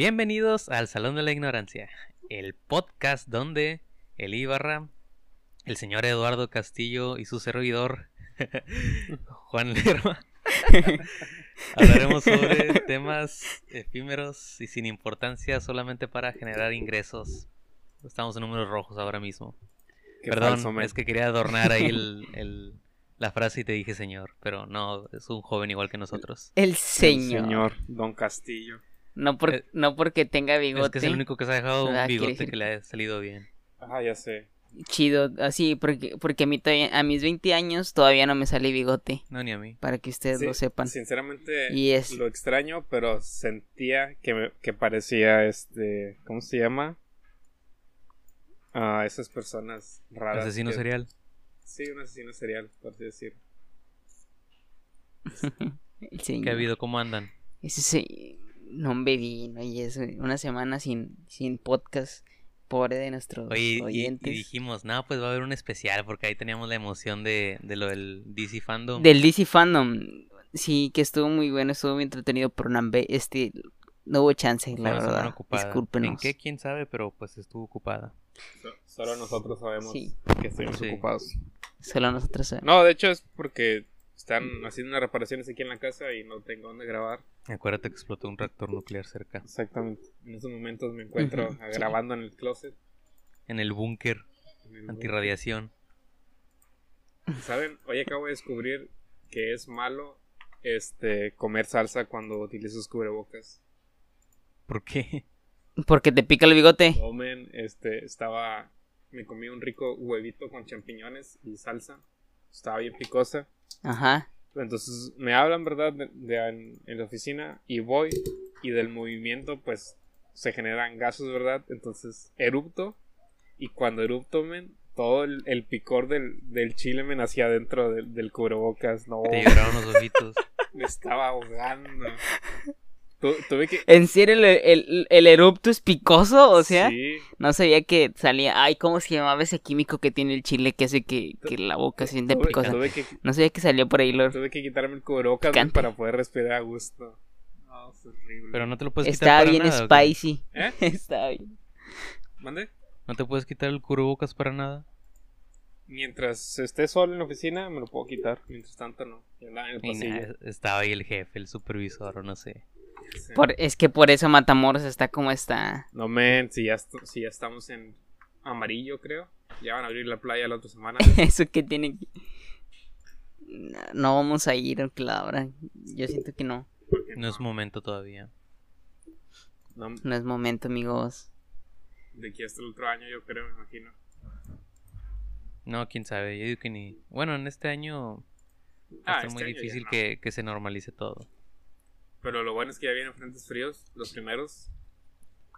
Bienvenidos al Salón de la Ignorancia, el podcast donde el Ibarra, el señor Eduardo Castillo y su servidor, Juan Lerma, hablaremos sobre temas efímeros y sin importancia solamente para generar ingresos. Estamos en números rojos ahora mismo. Qué Perdón, falso, es que quería adornar ahí el- el- la frase y te dije señor, pero no, es un joven igual que nosotros. El El señor. señor Don Castillo. No, por- Eh, no porque tenga Es bigote. que es el único que se ha dejado un Ah, bigote decir- que le ha salido bien. Ah, ya sé. Chido, así, porque, porque a, mí todavía- a mis 20 años todavía no me sale bigote. No, ni a mí. Para que ustedes Sí, lo sepan. Sinceramente, Y es- lo extraño, pero sentía que, me- que parecía este. ¿Cómo se llama? Ah, esas personas raras. Asesino que- serial. Sí, un asesino serial, por así señor. ¿Qué ha habido? ¿Cómo andan? Ese se... No, bebí, no, y eso, una semana sin, sin podcast. Pobre de nuestros Oye, y- y, oyentes. dijimos, no, pues va a haber un especial porque ahí teníamos la emoción de, de lo del DC Fandom. Del DC Fandom. Sí, que estuvo muy bueno, estuvo muy entretenido, pero no, ve- este, no hubo chance, la verdad. Discúlpenos. ¿En qué? ¿Quién sabe? Pero pues estuvo ocupada. So- solo nosotros sabemos Sí. que estuvimos Sí. ocupados. Solo nosotros sabemos. No, de hecho es porque están haciendo unas reparaciones aquí en la casa y no tengo dónde grabar. Acuérdate que explotó un reactor nuclear cerca. Exactamente. En estos momentos me encuentro grabando en el closet. En el búnker antirradiación. ¿Saben? Hoy acabo de descubrir que es malo este comer salsa cuando utilizas cubrebocas. ¿Por qué? Porque te pica el bigote. Tomen, este, estaba, me comí un rico huevito con champiñones y salsa. Estaba bien picosa. Ajá. Entonces me hablan, ¿verdad? De, de- en, en la oficina y voy y del movimiento pues se generan gases, ¿verdad? Entonces erupto y cuando erupto, men, todo el, el picor del, del chile me hacia adentro del, del cubrebocas. No, Te lloraron los ojitos. me estaba ahogando. Tu- tuve que... ¿En serio el, el, el erupto es picoso? O sea, Sí, no sabía que salía. Ay, ¿cómo se llamaba ese químico que tiene el chile que hace que, que la boca se siente picosa? tuve que, No sabía que salía por ahí, Lord. tuve que quitarme el cubrebocas para poder respirar a gusto. No, es horrible. Pero no te lo puedes quitar Estaba para bien spicy. ¿Eh? Estaba bien. ¿Mande? ¿No te puedes quitar el cubrebocas para nada? Mientras esté solo en la oficina, me lo puedo quitar. Mientras tanto, no. Y andaba en el Y pasillo. nada, estaba ahí el jefe, el supervisor o no sé. Por- es que por eso Matamoros está como está. No, men, si ya, si ya estamos en amarillo, creo. Ya van a abrir la playa la otra semana. Eso que tiene que... No, no vamos a ir, Laura. Yo siento que no. No es momento todavía. no, No es momento, amigos. de aquí hasta el otro año, yo creo, me imagino. No, quién sabe. Yo digo que ni. Bueno, en este año. Va Ah, a estar este muy ya difícil no. que, que se normalice todo. Pero lo bueno es que ya vienen frentes fríos, los primeros.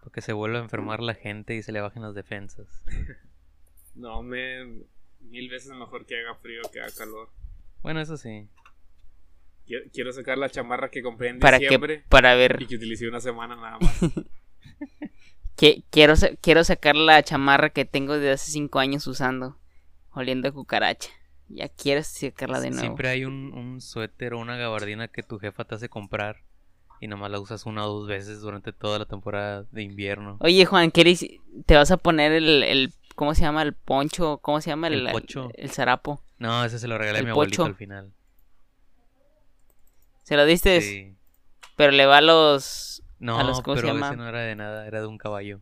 Porque se vuelva a enfermar la gente y se le bajen las defensas. No, men, mil veces mejor que haga frío que haga calor. Bueno, eso sí. Quiero, quiero sacar la chamarra que compré en Para que, diciembre para ver. y que utilicé una semana nada más. Que, quiero, quiero sacar la chamarra que tengo desde hace cinco años usando. Oliendo a cucaracha. Ya quiero sacarla de nuevo. Siempre hay un, un suéter o una gabardina que tu jefa te hace comprar. Y nomás la usas una o dos veces durante toda la temporada de invierno. Oye, Juan, ¿qué eres- ¿te vas a poner el, el. ¿Cómo se llama? El poncho. ¿Cómo se llama? El El, pocho. el zarapo. No, ese se lo regalé a mi abuelito pocho. al final. Se lo diste, Sí. pero le va a los. No, a los- ¿cómo se pero llama? ese no era de nada, era de un caballo.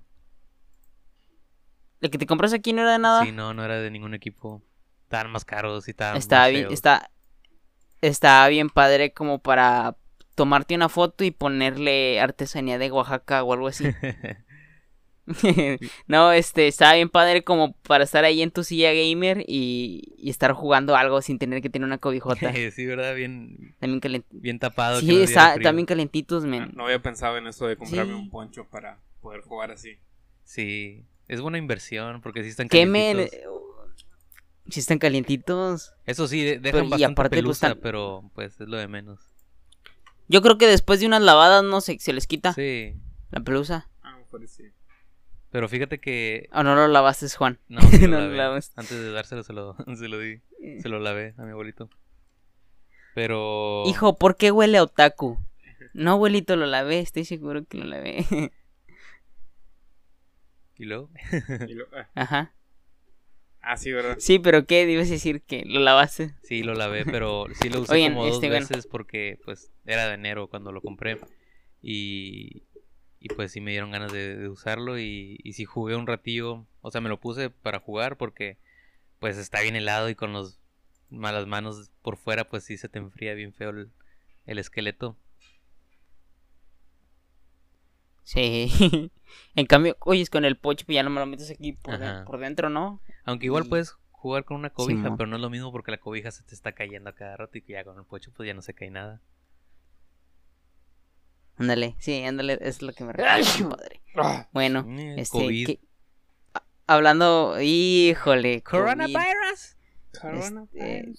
El que te compras aquí no era de nada. Sí, no, no era de ningún equipo. Estaban más caros y estaban Está bien, está, está bien padre como para tomarte una foto y ponerle artesanía de Oaxaca o algo así. no, este, está bien padre como para estar ahí en tu silla gamer y, y estar jugando algo sin tener que tener una cobijota. sí, ¿verdad? Bien, También calent... bien tapado. Sí, no está, también calentitos, No, men. no había pensado en eso de comprarme Sí. un poncho para poder jugar así. Sí, es buena inversión porque sí están ¿Qué, men? calientitos. Si están calientitos. Eso sí, de- dejan Pero- y bastante aparte, pues, pelusa, están- pero pues es lo de menos. Yo creo que después de unas lavadas, no sé, se les quita Sí, la pelusa. A lo mejor sí. pero fíjate que... ¿O no lo lavaste, Juan? No, sí lo No lo lavé. lavas. Antes de dárselo se lo, se lo di. Se lo lavé a mi abuelito. Pero... Hijo, ¿por qué huele a otaku? No, abuelito, lo lavé, estoy seguro que lo lavé. ¿Y luego? Y lo- ah, Ajá. Ah, sí, ¿verdad? Sí, pero ¿qué? Debes decir que lo lavaste. Sí, lo lavé, pero sí lo usé Oigan, como dos este, bueno. veces porque pues era de enero cuando lo compré. Y, y pues sí me dieron ganas de, de usarlo y, y sí jugué un ratillo. O sea, me lo puse para jugar porque pues está bien helado y con los malas manos por fuera pues sí se te enfría bien feo el, el esqueleto. Sí. en cambio, oye, es con el pocho, pues ya no me lo metes aquí por, de- Ajá. por dentro, ¿no? Aunque igual Y- puedes jugar con una cobija, pero no es lo mismo porque la cobija se te está cayendo a cada rato y que ya con el pocho pues ya no se cae nada. Ándale, sí, ándale, es lo que me refiero, padre. Ah, Bueno, Eh, este, COVID. ¿qué- a- hablando, híjole, COVID, Coronavirus. este,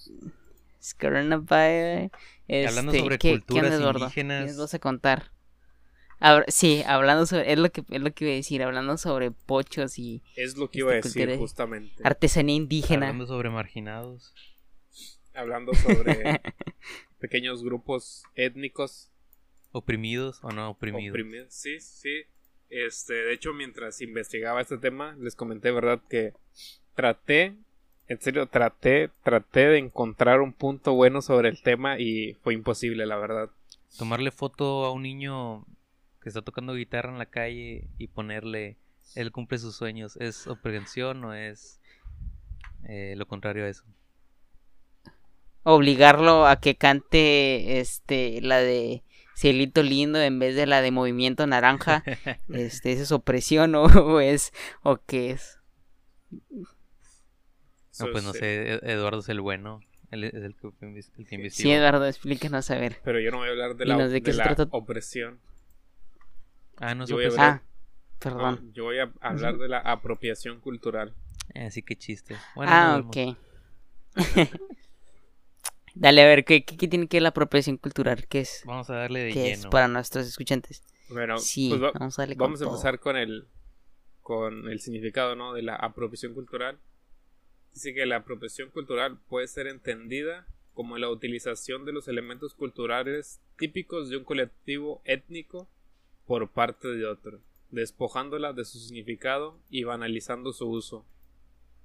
es coronavirus, Hablando este, sobre ¿qué- qué culturas onda, Eduardo? indígenas. ¿Qué vas a contar? Ahora, sí, hablando sobre, es lo que, es lo que iba a decir, hablando sobre pochos y Es lo que iba a decir justamente. artesanía indígena. Hablando sobre marginados. Hablando sobre pequeños grupos étnicos Oprimidos o no oprimidos. oprimidos. Sí, sí. Este, de hecho, mientras investigaba este tema, les comenté, ¿verdad? Que traté, en serio, traté, traté de encontrar un punto bueno sobre el tema y fue imposible, la verdad. Tomarle foto a un niño que está tocando guitarra en la calle y ponerle él cumple sus sueños. ¿Es opresión o es eh, lo contrario a eso? Obligarlo a que cante este la de Cielito Lindo en vez de la de Movimiento Naranja. este, ¿esa es opresión o, o es o qué es? No, pues no es, eh, sé, Ed- Eduardo es el bueno. Él es el que, el que Sí. Eduardo, explícanos a ver. Pero yo no voy a hablar de la, Dinos, ¿de qué de se la trata? opresión. Ah, no es opresión. Ah, perdón. No, yo voy a hablar de la apropiación cultural. Eh, sí, qué chiste. Bueno, ah, ok. Dale, a ver, ¿qué, qué, qué tiene que ver la apropiación cultural? ¿Qué es? Vamos a darle de ¿Qué es lleno. para nuestros escuchantes? Bueno, Sí, pues va- vamos a darle con vamos a todo. empezar con el con el significado ¿no? de la apropiación cultural. Dice que la apropiación cultural puede ser entendida como la utilización de los elementos culturales típicos de un colectivo étnico por parte de otro, despojándola de su significado y banalizando su uso.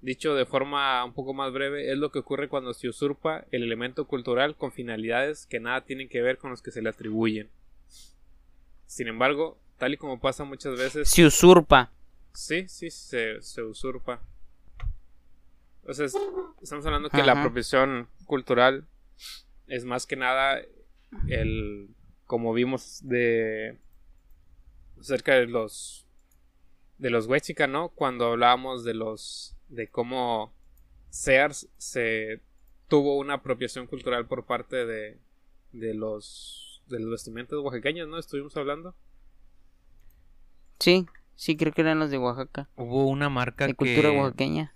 Dicho de forma un poco más breve, es lo que ocurre cuando se usurpa el elemento cultural con finalidades que nada tienen que ver con los que se le atribuyen. Sin embargo, tal y como pasa muchas veces, Se usurpa. sí, sí, se, se usurpa. Entonces, estamos hablando que la apropiación cultural es más que nada el, como vimos de acerca de los de los Huechica, ¿no? Cuando hablábamos de los de cómo Sears se tuvo una apropiación cultural por parte de de los de los vestimentas oaxaqueños, ¿no? Estuvimos hablando. Sí, sí, creo que eran los de Oaxaca. Hubo una marca De cultura que, oaxaqueña.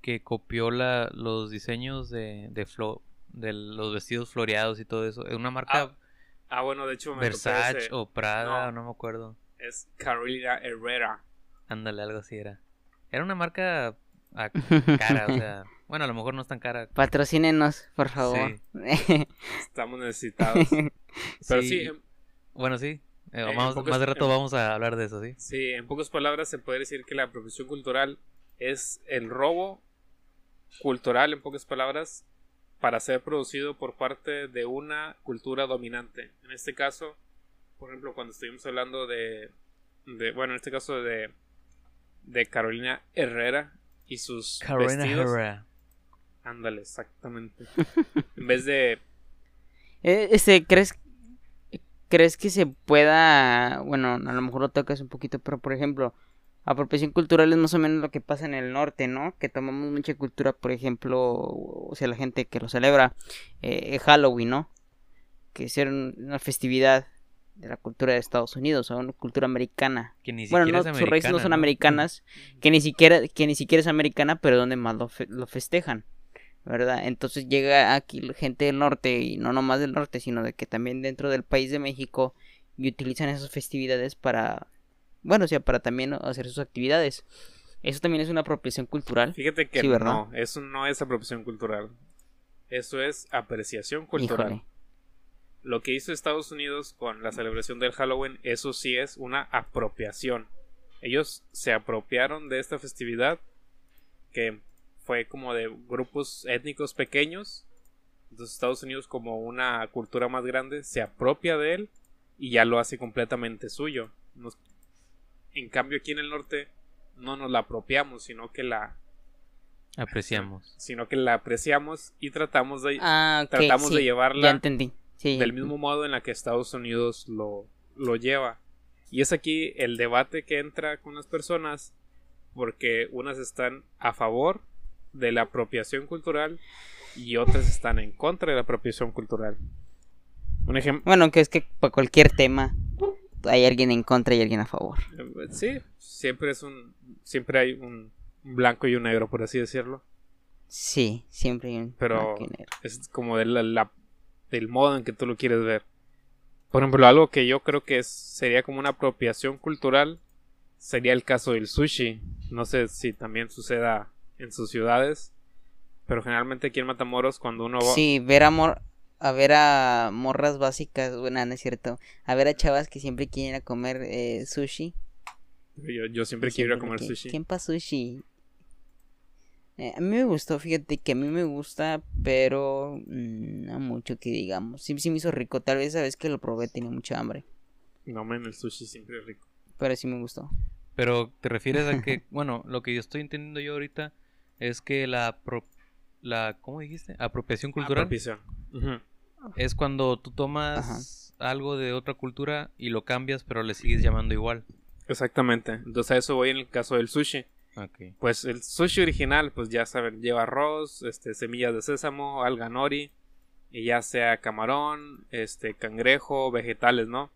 que copió la, los diseños de, de, flo- de los vestidos floreados y todo eso. Es una marca Ah, bueno, de hecho me Versace ese- o Prada, no. no. me acuerdo. Es Carolina Herrera. Ándale, algo así era. Era una marca ah, cara, o sea, bueno, a lo mejor no es tan cara. Patrocínenos, por favor. Estamos necesitados. Pero sí, Sí. en, Bueno, sí. eh, vamos- más de rato en- vamos a hablar de eso, ¿sí? sí, en pocas palabras se puede decir que la apropiación cultural es el robo cultural, en pocas palabras, para ser producido por parte de una cultura dominante. En este caso, por ejemplo, cuando estuvimos hablando de, de bueno, en este caso de, de Carolina Herrera y sus Carolina vestidos. Herrera. Ándale, exactamente. en vez de Eh, Este, ¿crees, ¿crees que se pueda, bueno, a lo mejor lo tocas un poquito, pero por ejemplo, apropiación cultural es más o menos lo que pasa en el norte, ¿no? Que tomamos mucha cultura, por ejemplo, o sea, la gente que lo celebra, eh, Halloween, ¿no? Que es un- una festividad de la cultura de Estados Unidos, o una cultura americana. Que ni Bueno, siquiera no, es sus raíces no son ¿no? americanas, que ni siquiera, que ni siquiera es americana, pero donde más lo, fe- lo festejan, ¿verdad? Entonces llega aquí gente del norte, y no nomás del norte, sino de que también dentro del país de México, y utilizan esas festividades para, bueno, o sea, para también hacer sus actividades. Eso también es una apropiación cultural. Fíjate que Sí, no, eso no es apropiación cultural. Eso es apreciación cultural. Híjole. Lo que hizo Estados Unidos con la celebración del Halloween, eso sí es una apropiación. ellos se apropiaron de esta festividad que fue como de grupos étnicos pequeños. Entonces Estados Unidos como una cultura más grande se apropia de él y ya lo hace completamente suyo. En cambio aquí en el norte no nos la apropiamos, sino que la apreciamos. Sino que la apreciamos y tratamos de ah, tratamos de llevarla entendí. Del mismo modo en la que Estados Unidos lo, lo lleva. Y es aquí el debate que entra con las personas porque unas están a favor de la apropiación cultural y otras están en contra de la apropiación cultural. Un ejemplo. Bueno, que es que para cualquier tema hay alguien en contra y alguien a favor. Eh, sí, siempre es un siempre hay un blanco y un negro, por así decirlo. Sí, siempre hay un Pero blanco y negro. es como de la, del modo en que tú lo quieres ver. Por ejemplo, algo que yo creo que sería como una apropiación cultural sería el caso del sushi. No sé si también suceda en sus ciudades, pero generalmente aquí en Matamoros cuando uno va... Sí, ver a, a ver a morras básicas, bueno, no es cierto, a ver a chavas que siempre quieren ir a comer eh, sushi. Yo, siempre quiero ir a comer sushi. ¿Quién pa sushi? Eh, a mí me gustó, fíjate que a mí me gusta, pero mm, no mucho que digamos. Sí, sí me hizo rico, tal vez esa vez que lo probé tenía mucha hambre. No, men, el sushi siempre es rico. Pero sí me gustó. Pero te refieres a que, bueno, lo que yo estoy entendiendo yo ahorita es que la, la ¿cómo dijiste? Apropiación cultural. Apropiación. Es cuando tú tomas algo de otra cultura y lo cambias, pero le sigues llamando igual. Exactamente. Entonces a eso voy en el caso del sushi. Pues el sushi original, pues ya saben, lleva arroz, este, semillas de sésamo, alga nori, y ya sea camarón, este, cangrejo, vegetales, ¿no?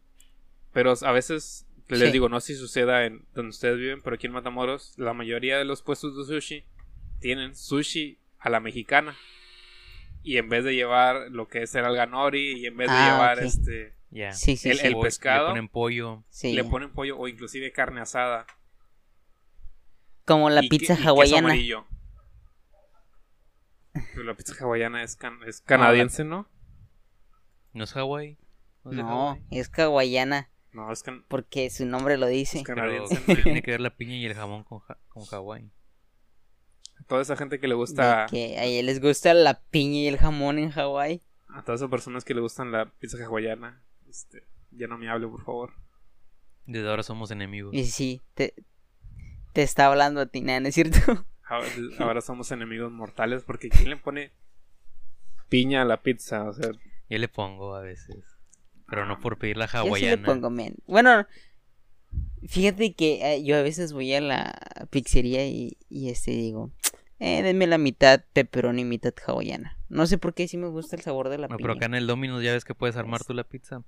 Pero a veces les digo, no sé si suceda en donde ustedes viven, pero aquí en Matamoros, la mayoría de los puestos de sushi tienen sushi a la mexicana. Y en vez de llevar lo que es el alganori, y en vez de ah, llevar este el, pescado, le ponen pollo. Le ponen pollo o inclusive carne asada. Como la pizza hawaiana. la pizza hawaiana es, es canadiense, ¿no? ¿No es Hawaii? No, es hawaiana. No, es que... Porque su nombre lo dice. tiene que ver la piña y el jamón con, con Hawái. Toda esa gente que le gusta... que a ellos les gusta la piña y el jamón en Hawái. A todas esas personas que le gustan la pizza hawaiana, este, ya no me hable, por favor. Desde ahora somos enemigos. Y sí, te, te está hablando a ti, ¿no es cierto? Ahora, somos enemigos mortales porque ¿quién le pone piña a la pizza? O sea... Yo le pongo a veces. Pero no por pedir la hawaiana. Yo sí le pongo men. Bueno, fíjate que eh, yo a veces voy a la pizzería y, y este digo, eh, denme la mitad pepperoni y mitad hawaiana. No sé por qué, sí me gusta el sabor de la no, Pero acá en el Domino's ya ves que puedes armar tú la pizza.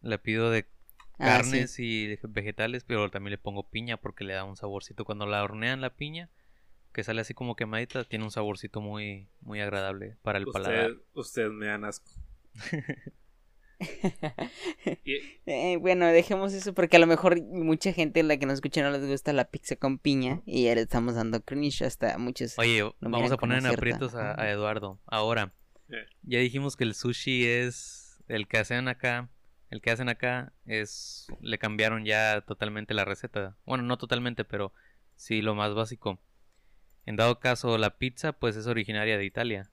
La pido de ah, carnes y vegetales, pero también le pongo piña porque le da un saborcito. Cuando la hornean la piña, que sale así como quemadita, tiene un saborcito muy, muy agradable para el paladar. Ustedes me dan asco. Eh, bueno, dejemos eso porque a lo mejor mucha gente la que nos escucha no les gusta la pizza con piña y ya le estamos dando cringe hasta muchos. Oye, vamos a poner en aprietos a, Eduardo. Ahora, ya dijimos que el sushi es el que hacen acá. El que hacen acá es. Le cambiaron ya totalmente la receta. Bueno, no totalmente, pero sí lo más básico. En dado caso, la pizza, pues es originaria de Italia.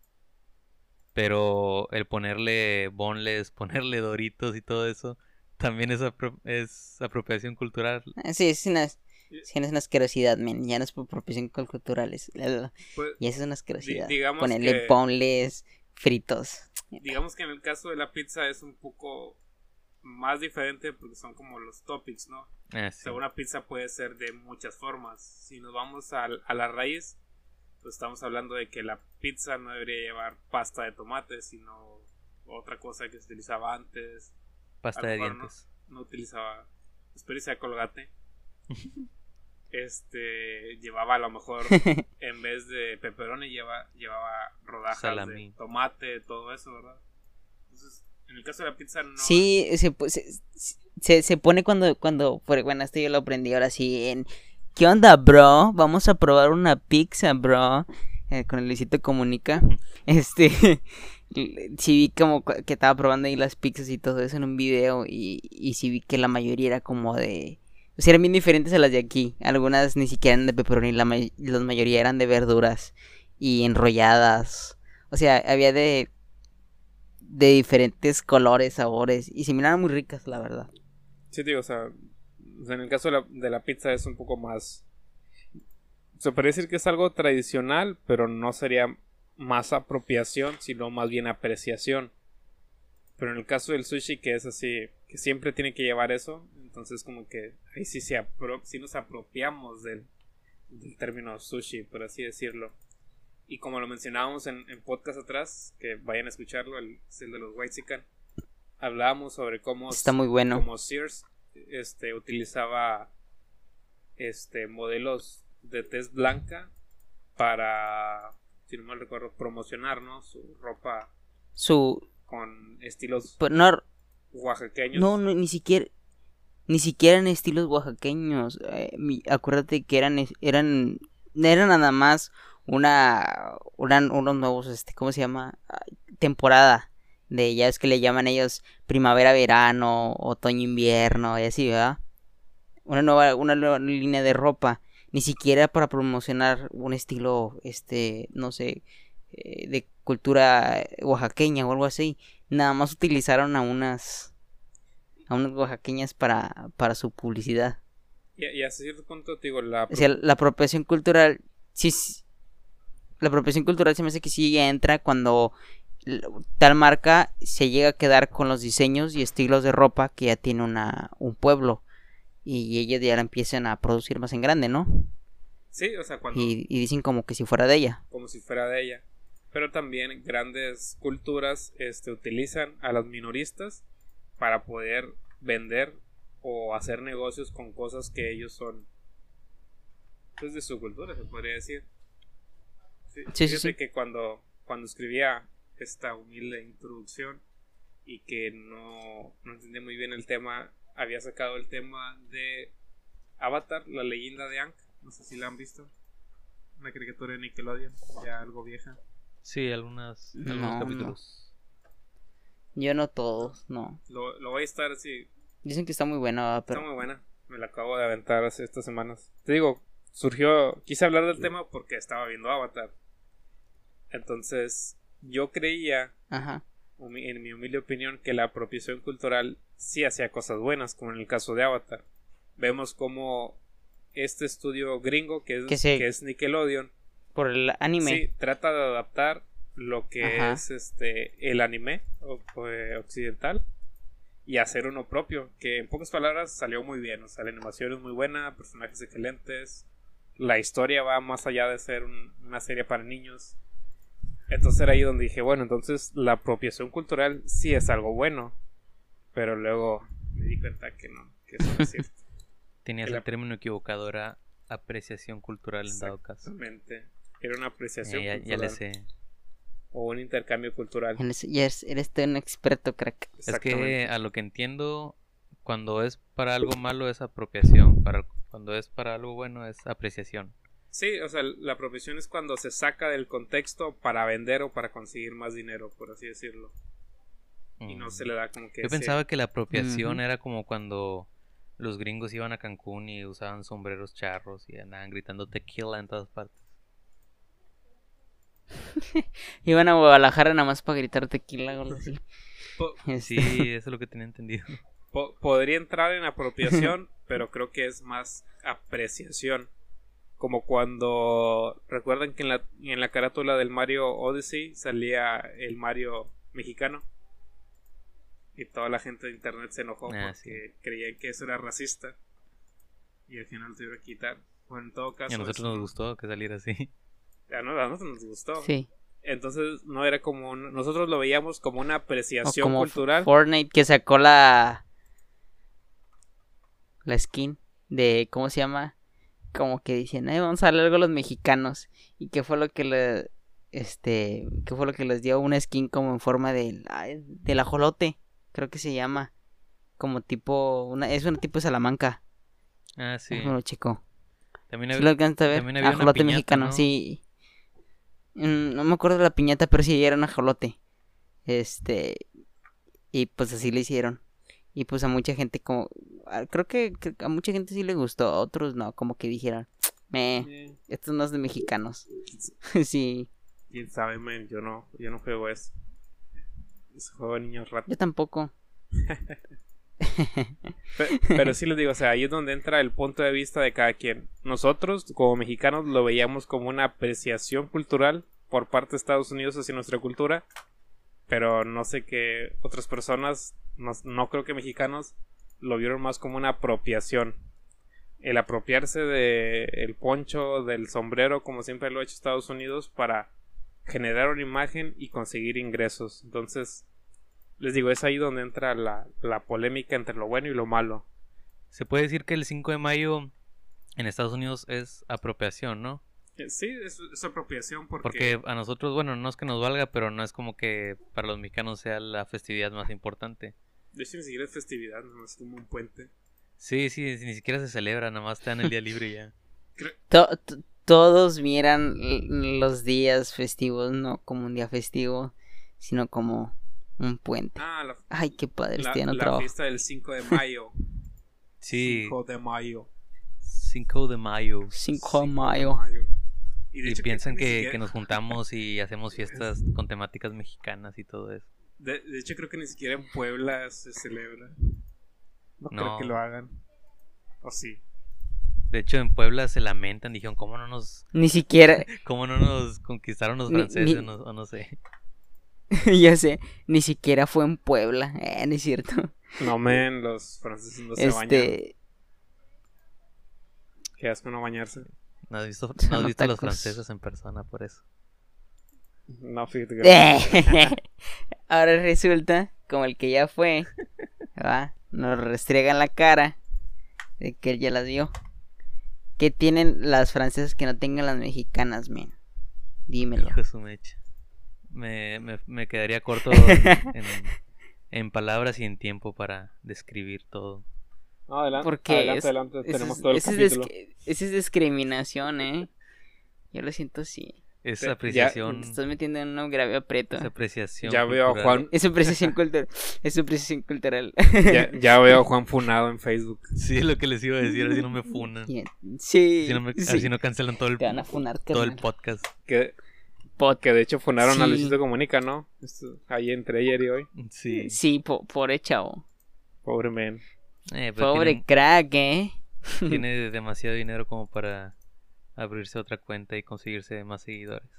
Pero el ponerle bonles, ponerle doritos y todo eso, también es, es apropiación cultural. Sí, es una, es una asquerosidad, men. Ya no es apropiación cultural, es, pues, y eso es una asquerosidad. Ponerle bonles fritos. Digamos que en el caso de la pizza es un poco más diferente porque son como los topics, ¿no? Ah, o sea, una pizza puede ser de muchas formas. Si nos vamos a, a la raíz, pues estamos hablando de que la pizza no debería llevar pasta de tomate, sino otra cosa que se utilizaba antes. Pasta de dientes. No, utilizaba, espero que sea colgate. este llevaba a lo mejor en vez de pepperoni lleva, llevaba rodajas de tomate, todo eso, ¿verdad? Entonces, en el caso de la pizza no. Sí, se, se, se pone cuando, cuando, bueno, esto yo lo aprendí ahora sí en ¿Qué onda, bro? Vamos a probar una pizza, bro. Eh, con el Luisito Comunica. Este. sí vi como que estaba probando ahí las pizzas y todo eso en un video. Y, y sí vi que la mayoría era como de. O sea, eran bien diferentes a las de aquí. Algunas ni siquiera eran de pepperoni, la, may- la mayoría eran de verduras y enrolladas. O sea, había de de diferentes colores, sabores y se muy ricas, la verdad. Sí, digo, o sea, en el caso de la, de la pizza es un poco más... Se puede decir que es algo tradicional, pero no sería más apropiación, sino más bien apreciación. Pero en el caso del sushi, que es así, que siempre tiene que llevar eso, entonces como que ahí sí, se apro- sí nos apropiamos del término sushi, por así decirlo. Y como lo mencionábamos en, en podcast atrás, que vayan a escucharlo, el, es el de los White hablábamos sobre cómo Está muy bueno. como Sears este utilizaba este modelos de tez blanca para si no mal recuerdo promocionar ¿no? su ropa Su con estilos no, oaxaqueños no, no, ni siquiera ni siquiera en estilos oaxaqueños. Eh, mi- acuérdate que eran eran eran nada más una unos nuevos este ¿cómo se llama? Temporada de ya es que le llaman ellos primavera verano otoño invierno y así verdad una nueva una nueva línea de ropa ni siquiera para promocionar un estilo este no sé eh, de cultura oaxaqueña o algo así. Nada más utilizaron a unas a unas oaxaqueñas para para su publicidad. Y, y hasta cierto punto digo la o sea, la apropiación cultural, sí, la apropiación cultural se me hace que sí entra cuando tal marca se llega a quedar con los diseños y estilos de ropa que ya tiene una, un pueblo y ellos ya la empiezan a producir más en grande, ¿no? sí o sea cuando Y, y dicen como que si fuera de ella. como si fuera de ella pero también grandes culturas este utilizan a los minoristas para poder vender o hacer negocios con cosas que ellos son pues de su cultura se podría decir sí, Sí, sí, fíjate sí. que cuando cuando escribía esta humilde introducción y que no, no entendía muy bien el tema había sacado el tema de Avatar la leyenda de Aang no sé si la han visto una caricatura de Nickelodeon ya algo vieja Sí, algunas, No, algunos no. capítulos. Yo no todos, no. lo, lo voy a estar así Dicen que está muy buena, Está pero muy buena. Me la acabo de aventar hace estas semanas. Te digo, surgió. Quise hablar del tema porque estaba viendo Avatar. Entonces, yo creía, ajá. en mi humilde opinión, que la apropiación cultural sí hacía cosas buenas, como en el caso de Avatar. Vemos como este estudio gringo, que es, Que es Nickelodeon, Por el anime. sí, trata de adaptar lo que Ajá. es este el anime eh, occidental y hacer uno propio que en pocas palabras salió muy bien o sea la animación es muy buena personajes excelentes la historia va más allá de ser un- una serie para niños entonces era ahí donde dije bueno entonces la apropiación cultural sí es algo bueno pero luego me di cuenta que no que eso no es cierto Tenías el término equivocado, era apreciación cultural en dado caso. Exactamente. era una apreciación Eh, ya, ya cultural le sé. o un intercambio cultural Ya eres, eres todo un experto, crack. Es que a lo que entiendo, cuando es para algo malo es apropiación, para cuando es para algo bueno es apreciación. Sí, o sea, la apropiación es cuando se saca del contexto para vender o para conseguir más dinero, por así decirlo. Y no Mm. se le da como que... Yo ese- pensaba que la apropiación era como cuando los gringos iban a Cancún y usaban sombreros charros y andaban gritando tequila en todas partes. Iban a Guadalajara nada más para gritar tequila o algo así. po- Sí, Este, eso es lo que tenía entendido. Po- podría entrar en apropiación, pero creo que es más apreciación. Como cuando... Recuerdan que en la, en la carátula del Mario Odyssey salía el Mario mexicano. Y toda la gente de internet se enojó Ah, porque creían que eso era racista. Y al final tuvieron que quitar. Bueno, en todo caso... Y a nosotros eso nos no- gustó que saliera así. A no- a nosotros nos gustó. Sí. Entonces no era como un- nosotros lo veíamos como una O apreciación como cultural. Fortnite que sacó la la skin de ¿cómo se llama? Como que dicen, "Ay, vamos a darle algo a los mexicanos." ¿Y qué fue lo que le este, qué fue lo que les dio una skin como en forma del ay, del ajolote? Creo que se llama como tipo una es un tipo de Salamanca. Ah, sí. Chico. También ¿Sí había- lo alcanzaste a ver? también había una Ajolote piñata, mexicano, ¿no? sí. Mm, No me acuerdo de la piñata, pero sí era un ajolote. Este. Y pues así le hicieron. Y pues a mucha gente como... a- Creo que, a mucha gente sí le gustó, a otros no, como que dijeron, meh, Eh, esto no es de mexicanos. sí, Quién sabe, man. Yo no, yo no juego eso. Ese juego de niños ratos. yo tampoco. Pe- Pero sí les digo, o sea, ahí es donde entra el punto de vista de cada quien. Nosotros, como mexicanos, lo veíamos como una apreciación cultural por parte de Estados Unidos hacia nuestra cultura. Pero no sé que otras personas, no, no creo que mexicanos, lo vieron más como una apropiación. El apropiarse de el poncho, del sombrero, como siempre lo ha hecho Estados Unidos, para generar una imagen y conseguir ingresos. Entonces, les digo, es ahí donde entra la, la polémica entre lo bueno y lo malo. Se puede decir que el 5 de mayo en Estados Unidos es apropiación, ¿no? Eh, Sí, es, es apropiación porque, Porque a nosotros, bueno, no es que nos valga, pero no es como que para los mexicanos sea la festividad más importante. de hecho ni siquiera es festividad, no es como un puente. Sí, sí, ni siquiera se celebra, nada más te dan el día libre ya. To- to- todos miran los días festivos no como un día festivo, sino como un puente. Ah, la, Ay, qué padre, la, no la trabajo. fiesta del 5 de mayo. Sí, 5 de mayo. 5 de mayo. 5 de 5 mayo. Y, de Y hecho, piensan que, nos juntamos y hacemos fiestas con temáticas mexicanas y todo eso. de, de hecho, creo que ni siquiera en Puebla se celebra. No, creo que lo hagan. O sí. De hecho, en Puebla se lamentan, dijeron, ¿cómo no nos, Ni siquiera, cómo no nos conquistaron los Ni- franceses ni- no- o no sé? ya sé, ni siquiera fue en Puebla, eh, no es cierto. No, men, los franceses no se bañan. Este, Qué asco no bañarse. No has visto, no has visto a los franceses en persona por eso. No, fíjate que. Ahora resulta, como el que ya fue, ¿va? nos restregan la cara de que él ya las vio. ¿Qué tienen las francesas que no tengan las mexicanas, men? Dímelo. Hijo de su mecha. Me, me, me quedaría corto en, en- en palabras y en tiempo para describir todo. No, adelante. Porque adelante, es- adelante. Ese Tenemos es, todo el ese es capítulo. ese es discriminación, ¿eh? Yo lo siento así. Es apreciación. Te estás metiendo en un grave aprieto. Es apreciación. Ya veo a. Juan. Es apreciación cultural. Es apreciación cultural. Ya, ya veo a Juan Funado en Facebook. Sí, es lo que les iba a decir, así no me funan. Sí. Así no, me- sí. así no cancelan todo el, Te van a funar, todo el podcast. Que, Pod- que de hecho funaron a Sí. Luisito Comunica, ¿no? Esto- ahí entre ayer y hoy. Sí. Sí, po- pobre chavo. Pobre men. Eh, pero Pobre tiene, crack, ¿eh? tiene demasiado dinero como para abrirse otra cuenta y conseguirse más seguidores.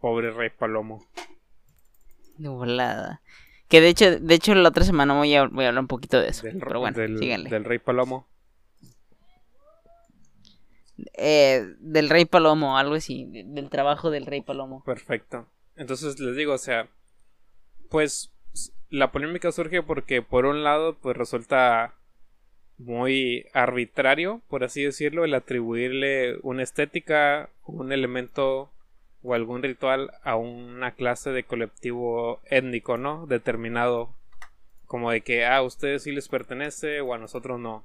Pobre Rey Palomo. De volada. Que de hecho, de hecho la otra semana voy a, voy a hablar un poquito de eso. Del, pero bueno, del, síganle. del Rey Palomo. Eh, del Rey Palomo, algo así. de- del trabajo del Rey Palomo. Perfecto. Entonces les digo, o sea, pues la polémica surge porque por un lado, pues resulta muy arbitrario, por así decirlo, el atribuirle una estética, un elemento o algún ritual a una clase de colectivo étnico, ¿no? Determinado, como de que ah, a ustedes sí les pertenece o a nosotros no.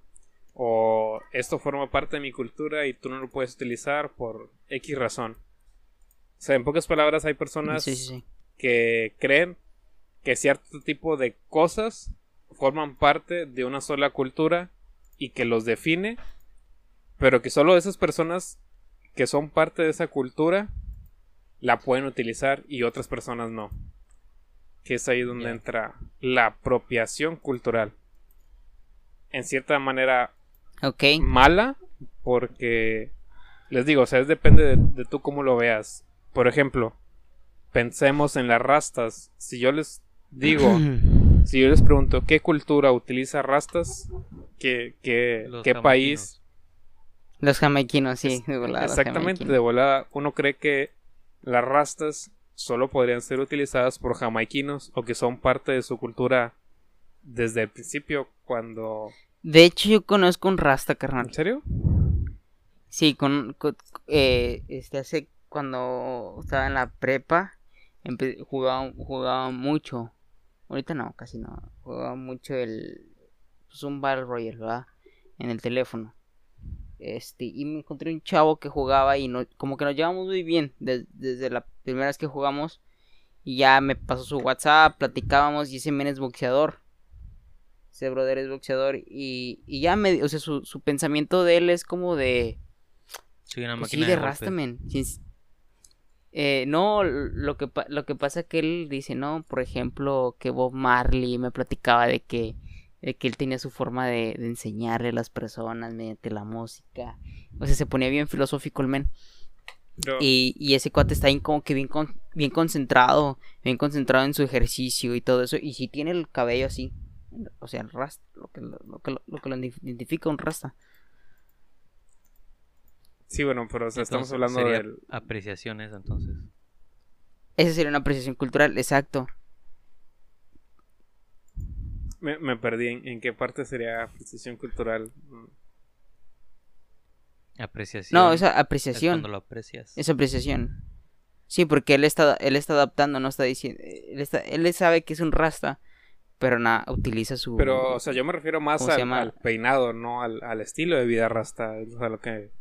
O esto forma parte de mi cultura y tú no lo puedes utilizar por X razón. O sea, en pocas palabras hay personas Sí, sí, sí. que creen que cierto tipo de cosas forman parte de una sola cultura y que los define, pero que solo esas personas que son parte de esa cultura la pueden utilizar y otras personas no. Que es ahí donde entra la apropiación cultural. En cierta manera mala porque les digo, o sea, es depende de, de tú cómo lo veas. Por ejemplo, pensemos en las rastas. Si yo les digo, si yo les pregunto qué cultura utiliza rastas, qué, qué, Los qué país, Los jamaiquinos, sí. de volada, exactamente, de volada, uno cree que las rastas solo podrían ser utilizadas por jamaiquinos o que son parte de su cultura desde el principio cuando... De hecho, yo conozco un rasta, carnal. ¿En serio? Sí, con, con- eh, este hace cuando estaba en la prepa jugaba jugaba mucho. Ahorita no, casi no. Jugaba mucho el pues un Battle Royale, ¿verdad? En el teléfono. Este, y me encontré un chavo que jugaba y no, como que nos llevamos muy bien des- desde la primera vez que jugamos. Y ya me pasó su WhatsApp, platicábamos y ese men es boxeador. Ese brother es boxeador y, y ya me, o sea, su, su pensamiento de él es como de... Soy una Pues sí, de de golpes. Rastaman. Eh, no, lo que, lo que pasa que él dice, no, por ejemplo, que Bob Marley me platicaba de que, de que él tenía su forma de, de enseñarle a las personas mediante la música. O sea, se ponía bien filosófico el men. Y, y ese cuate está ahí como que bien, con- bien concentrado, bien concentrado en su ejercicio y todo eso. Y si tiene el cabello así, o sea, el rasta, lo que lo, lo que lo- lo que lo identifica un rasta. Sí, bueno, pero o sea, estamos hablando del... apreciaciones, entonces. Esa sería una apreciación cultural, exacto. Me, me perdí en, en qué parte sería apreciación cultural. Apreciación. No, esa es apreciación. cuando lo aprecias. Es apreciación. Sí, porque él está, él está adaptando, no está diciendo. Él, está, él sabe que es un rasta, pero nada, utiliza su. Pero, o sea, yo me refiero más ¿Cómo se al, llama? al peinado, no al, al estilo de vida rasta. O sea, lo que...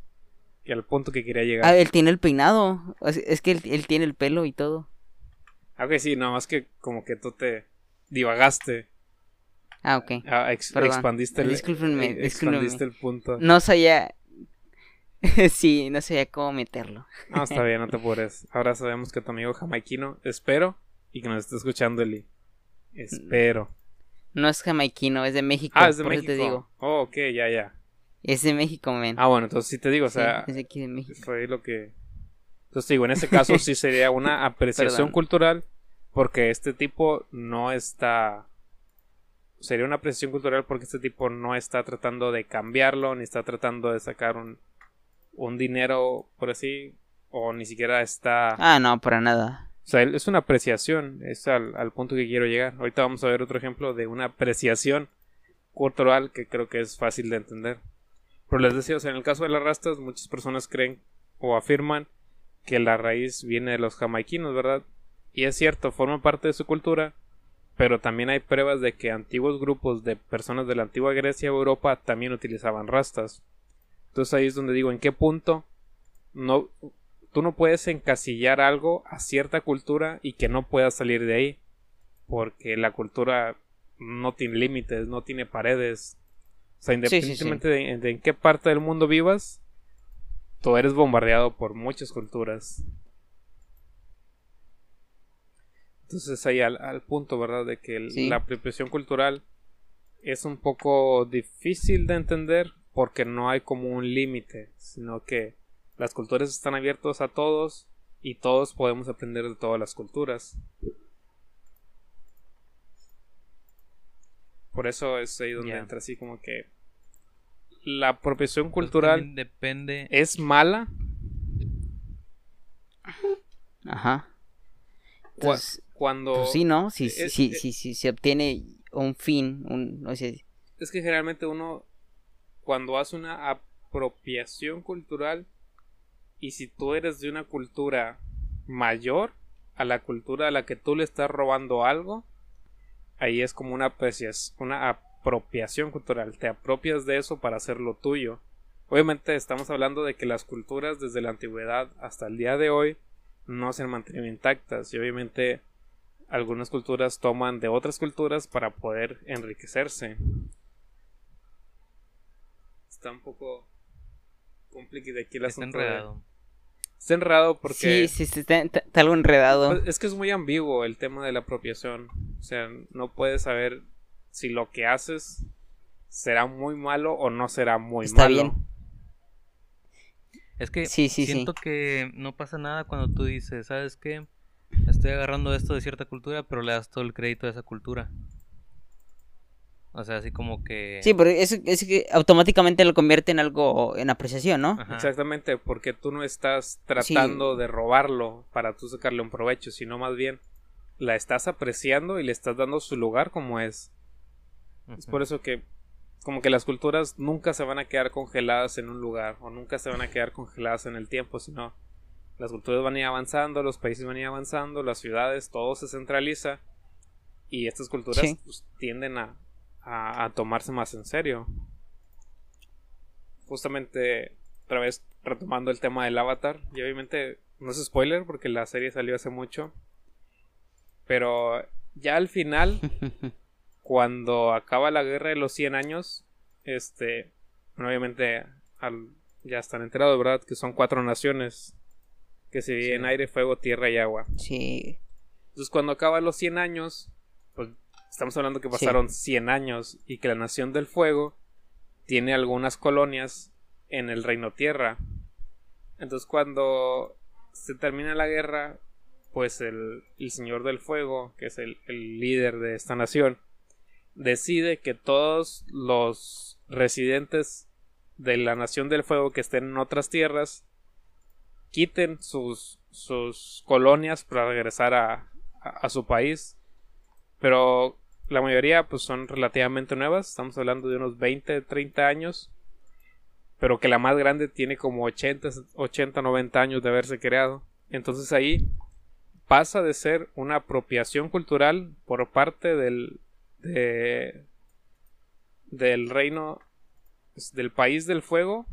Y al punto que quería llegar. Ah, él tiene el peinado. Es, es que él, él tiene el pelo y todo. Ah, ok, sí, nada más que como que tú te divagaste. Ah, ok. ah, ex- expandiste el, Discúlpenme, eh, discúlpenme. expandiste el punto. No sabía. sí, no sabía cómo meterlo. No, está bien, no te apures. Ahora sabemos que tu amigo jamaiquino, espero, y que nos esté escuchando, Eli. Espero. No es jamaiquino, es de México. Ah, es de por eso México. te digo. Oh, ok, ya, ya. Es de México, men. Ah, bueno, entonces sí te digo, o Sí, sea, es de aquí de México. fue lo que... Entonces digo, en ese caso sí sería una apreciación cultural, porque este tipo no está... Sería una apreciación cultural porque este tipo no está tratando de cambiarlo, ni está tratando de sacar un, un dinero, por así, o ni siquiera está... Ah, no, para nada. O sea, es una apreciación, es al, al punto que quiero llegar. Ahorita vamos a ver otro ejemplo de una apreciación cultural que creo que es fácil de entender. Pero les decía, o sea, en el caso de las rastas, muchas personas creen o afirman que la raíz viene de los jamaiquinos, ¿verdad? Y es cierto, forma parte de su cultura, pero también hay pruebas de que antiguos grupos de personas de la antigua Grecia o Europa también utilizaban rastas. Entonces ahí es donde digo, ¿en qué punto no tú no puedes encasillar algo a cierta cultura y que no puedas salir de ahí? Porque la cultura no tiene límites, no tiene paredes. O sea, Sí, sí, sí. independientemente De, de en qué parte del mundo vivas, tú eres bombardeado por muchas culturas. Entonces ahí al, al punto, ¿verdad? De que el- la apropiación cultural es un poco difícil de entender porque no hay como un límite, sino que las culturas están abiertas a todos y todos podemos aprender de todas las culturas. Por eso es ahí donde entra así como que la apropiación Pues cultural depende. es mala Ajá. Entonces, cuando pues sí, ¿no? Si, es- si, es- si, si se obtiene un fin, un, no sé, es que generalmente uno cuando hace una apropiación cultural y si tú eres de una cultura mayor a la cultura a la que tú le estás robando algo ahí es como una aprecias- una apropiación cultural. Te apropias de eso para hacerlo tuyo. Obviamente estamos hablando de que las culturas desde la antigüedad hasta el día de hoy no se han mantenido intactas y obviamente algunas culturas toman de otras culturas para poder enriquecerse. Está un poco complicado aquí el Está asunto de- enredado. Está enredado porque sí, sí, sí, está, está- está algo enredado. pues, es que es muy ambiguo el tema de la apropiación. O sea, no puedes saber si lo que haces será muy malo o no será muy Está malo. bien. Es que Sí, sí, sí. siento que no pasa nada cuando tú dices, ¿sabes qué? Estoy agarrando esto de cierta cultura, pero le das todo el crédito a esa cultura. O sea, así como que... Sí, pero eso es que automáticamente lo convierte en algo, en apreciación, ¿no? Ajá. Exactamente, porque tú no estás tratando de robarlo para tú sacarle un provecho, sino más bien la estás apreciando y le estás dando su lugar como es. Es por eso que como que las culturas nunca se van a quedar congeladas en un lugar o nunca se van a quedar congeladas en el tiempo, sino las culturas van a ir avanzando, los países van a ir avanzando, las ciudades, todo se centraliza y estas culturas Sí. pues, tienden a, a, a tomarse más en serio. Justamente, otra vez retomando el tema del avatar, y obviamente no es spoiler porque la serie salió hace mucho, pero ya al final cuando acaba la guerra de los 100 años, este, bueno, obviamente al, ya están enterados, ¿verdad? Que son cuatro naciones que se dividen aire, fuego, tierra y agua. Sí. Entonces cuando acaban los 100 años, estamos hablando que pasaron 100 años y que la nación del fuego tiene algunas colonias en el reino tierra. Entonces cuando se termina la guerra, pues el, el Señor del Fuego, que es el, el líder de esta nación, decide que todos los residentes de la Nación del Fuego que estén en otras tierras quiten sus, sus colonias para regresar a, a, su país. Pero la mayoría pues son relativamente nuevas, estamos hablando de unos 20, 30 años. Pero que la más grande tiene como 80, 80, 90 años de haberse creado. Entonces ahí pasa de ser una apropiación cultural por parte del, de, del reino del país del fuego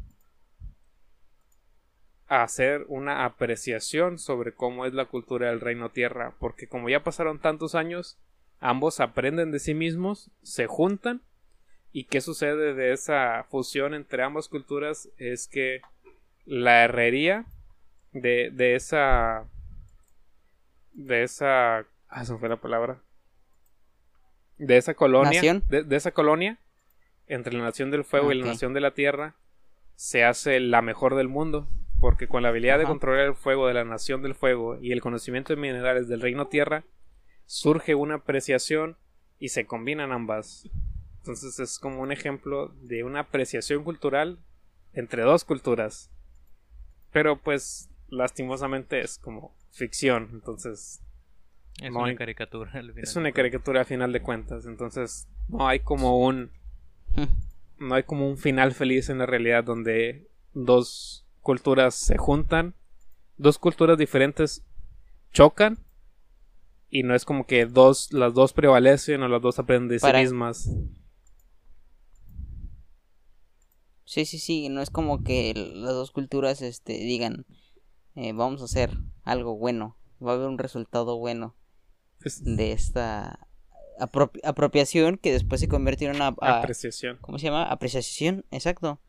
a hacer una apreciación sobre cómo es la cultura del reino tierra porque como ya pasaron tantos años ambos aprenden de sí mismos se juntan y qué sucede de esa fusión entre ambas culturas es que la herrería de, de esa de esa ah se fue la palabra de esa colonia, de, esa colonia, entre la Nación del Fuego y la Nación de la Tierra, se hace la mejor del mundo, porque con la habilidad de controlar el fuego de la Nación del Fuego y el conocimiento de minerales del Reino Tierra, surge una apreciación y se combinan ambas. Entonces es como un ejemplo de una apreciación cultural entre dos culturas. Pero pues lastimosamente es como ficción, entonces es una caricatura. es una caricatura a final de cuentas. Entonces, no hay como un. no hay como un final feliz en la realidad donde dos culturas se juntan. Dos culturas diferentes chocan. Y no es como que dos, las dos prevalecen o las dos aprenden de sí mismas. Sí, sí, sí. No es como que las dos culturas este, digan. Eh, vamos a hacer algo bueno. Va a haber un resultado bueno de esta apropiación que después se convirtió en una apreciación. ¿Cómo se llama? Apreciación, exacto.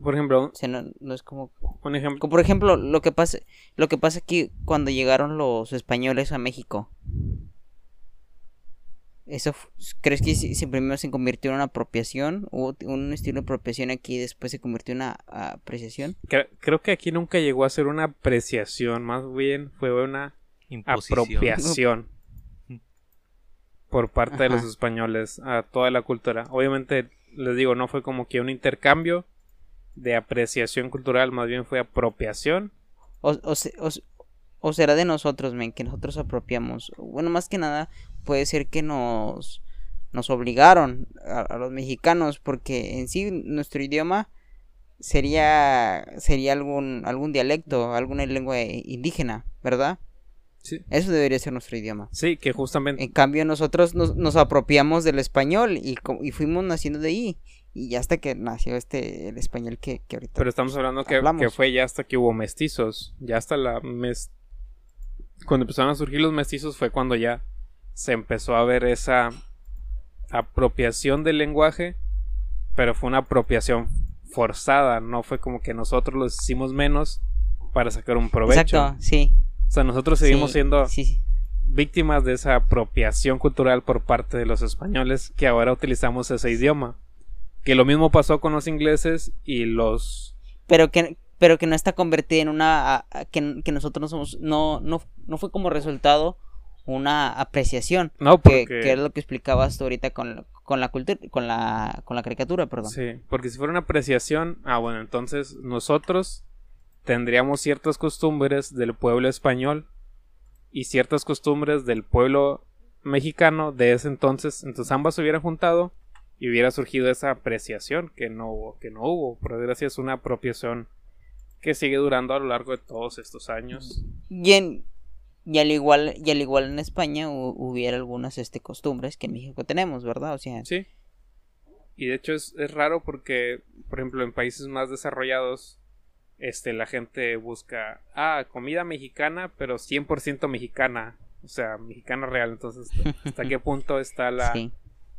Por ejemplo, no, es como un ejemplo. Como por ejemplo, lo que pasa lo que pasa aquí cuando llegaron los españoles a México. ¿Eso crees que se, primero se convirtió en una apropiación? ¿Hubo un estilo de apropiación aquí y después se convirtió en una apreciación? Creo que aquí nunca llegó a ser una apreciación, más bien fue una apropiación por parte de los españoles a toda la cultura. Obviamente, les digo, no fue como que un intercambio de apreciación cultural, más bien fue apropiación. O, o, será de nosotros, men, que nosotros apropiamos. Bueno, más que nada, puede ser que nos, nos obligaron a, los mexicanos, porque en sí nuestro idioma sería, sería algún, algún dialecto, alguna lengua indígena, ¿verdad? Eso debería ser nuestro idioma. Sí, que justamente. En cambio, nosotros nos, apropiamos del español y, y, fuimos naciendo de ahí. Y ya hasta que nació este, el español que, ahorita. Pero estamos hablando que, que, fue ya hasta que hubo mestizos. Ya hasta la. Mes... Cuando empezaron a surgir los mestizos fue cuando ya se empezó a ver esa apropiación del lenguaje. Pero fue una apropiación forzada. No fue como que nosotros los hicimos menos para sacar un provecho. Exacto, sí. O sea, nosotros seguimos siendo víctimas de esa apropiación cultural por parte de los españoles que ahora utilizamos ese idioma. Que lo mismo pasó con los ingleses y los... Pero que, pero que no está convertida en una... que, que nosotros no somos... No, no, no fue como resultado una apreciación. No, porque... Que, es lo que explicabas tú ahorita con, con la cultura, con la, con la caricatura, perdón. Sí, porque si fuera una apreciación, ah, bueno, entonces nosotros tendríamos ciertas costumbres del pueblo español y ciertas costumbres del pueblo mexicano de ese entonces. Entonces ambas se hubieran juntado y hubiera surgido esa apreciación que no hubo, que no hubo. Por desgracia es una apropiación que sigue durando a lo largo de todos estos años. Y, y al igual y al igual en España hubiera algunas este costumbres que en México tenemos, ¿verdad? O sea, sí. Y de hecho es, es raro porque, por ejemplo, en países más desarrollados este, la gente busca, ah, comida mexicana, pero 100% mexicana, o sea, mexicana real. Entonces, ¿hasta qué punto está la,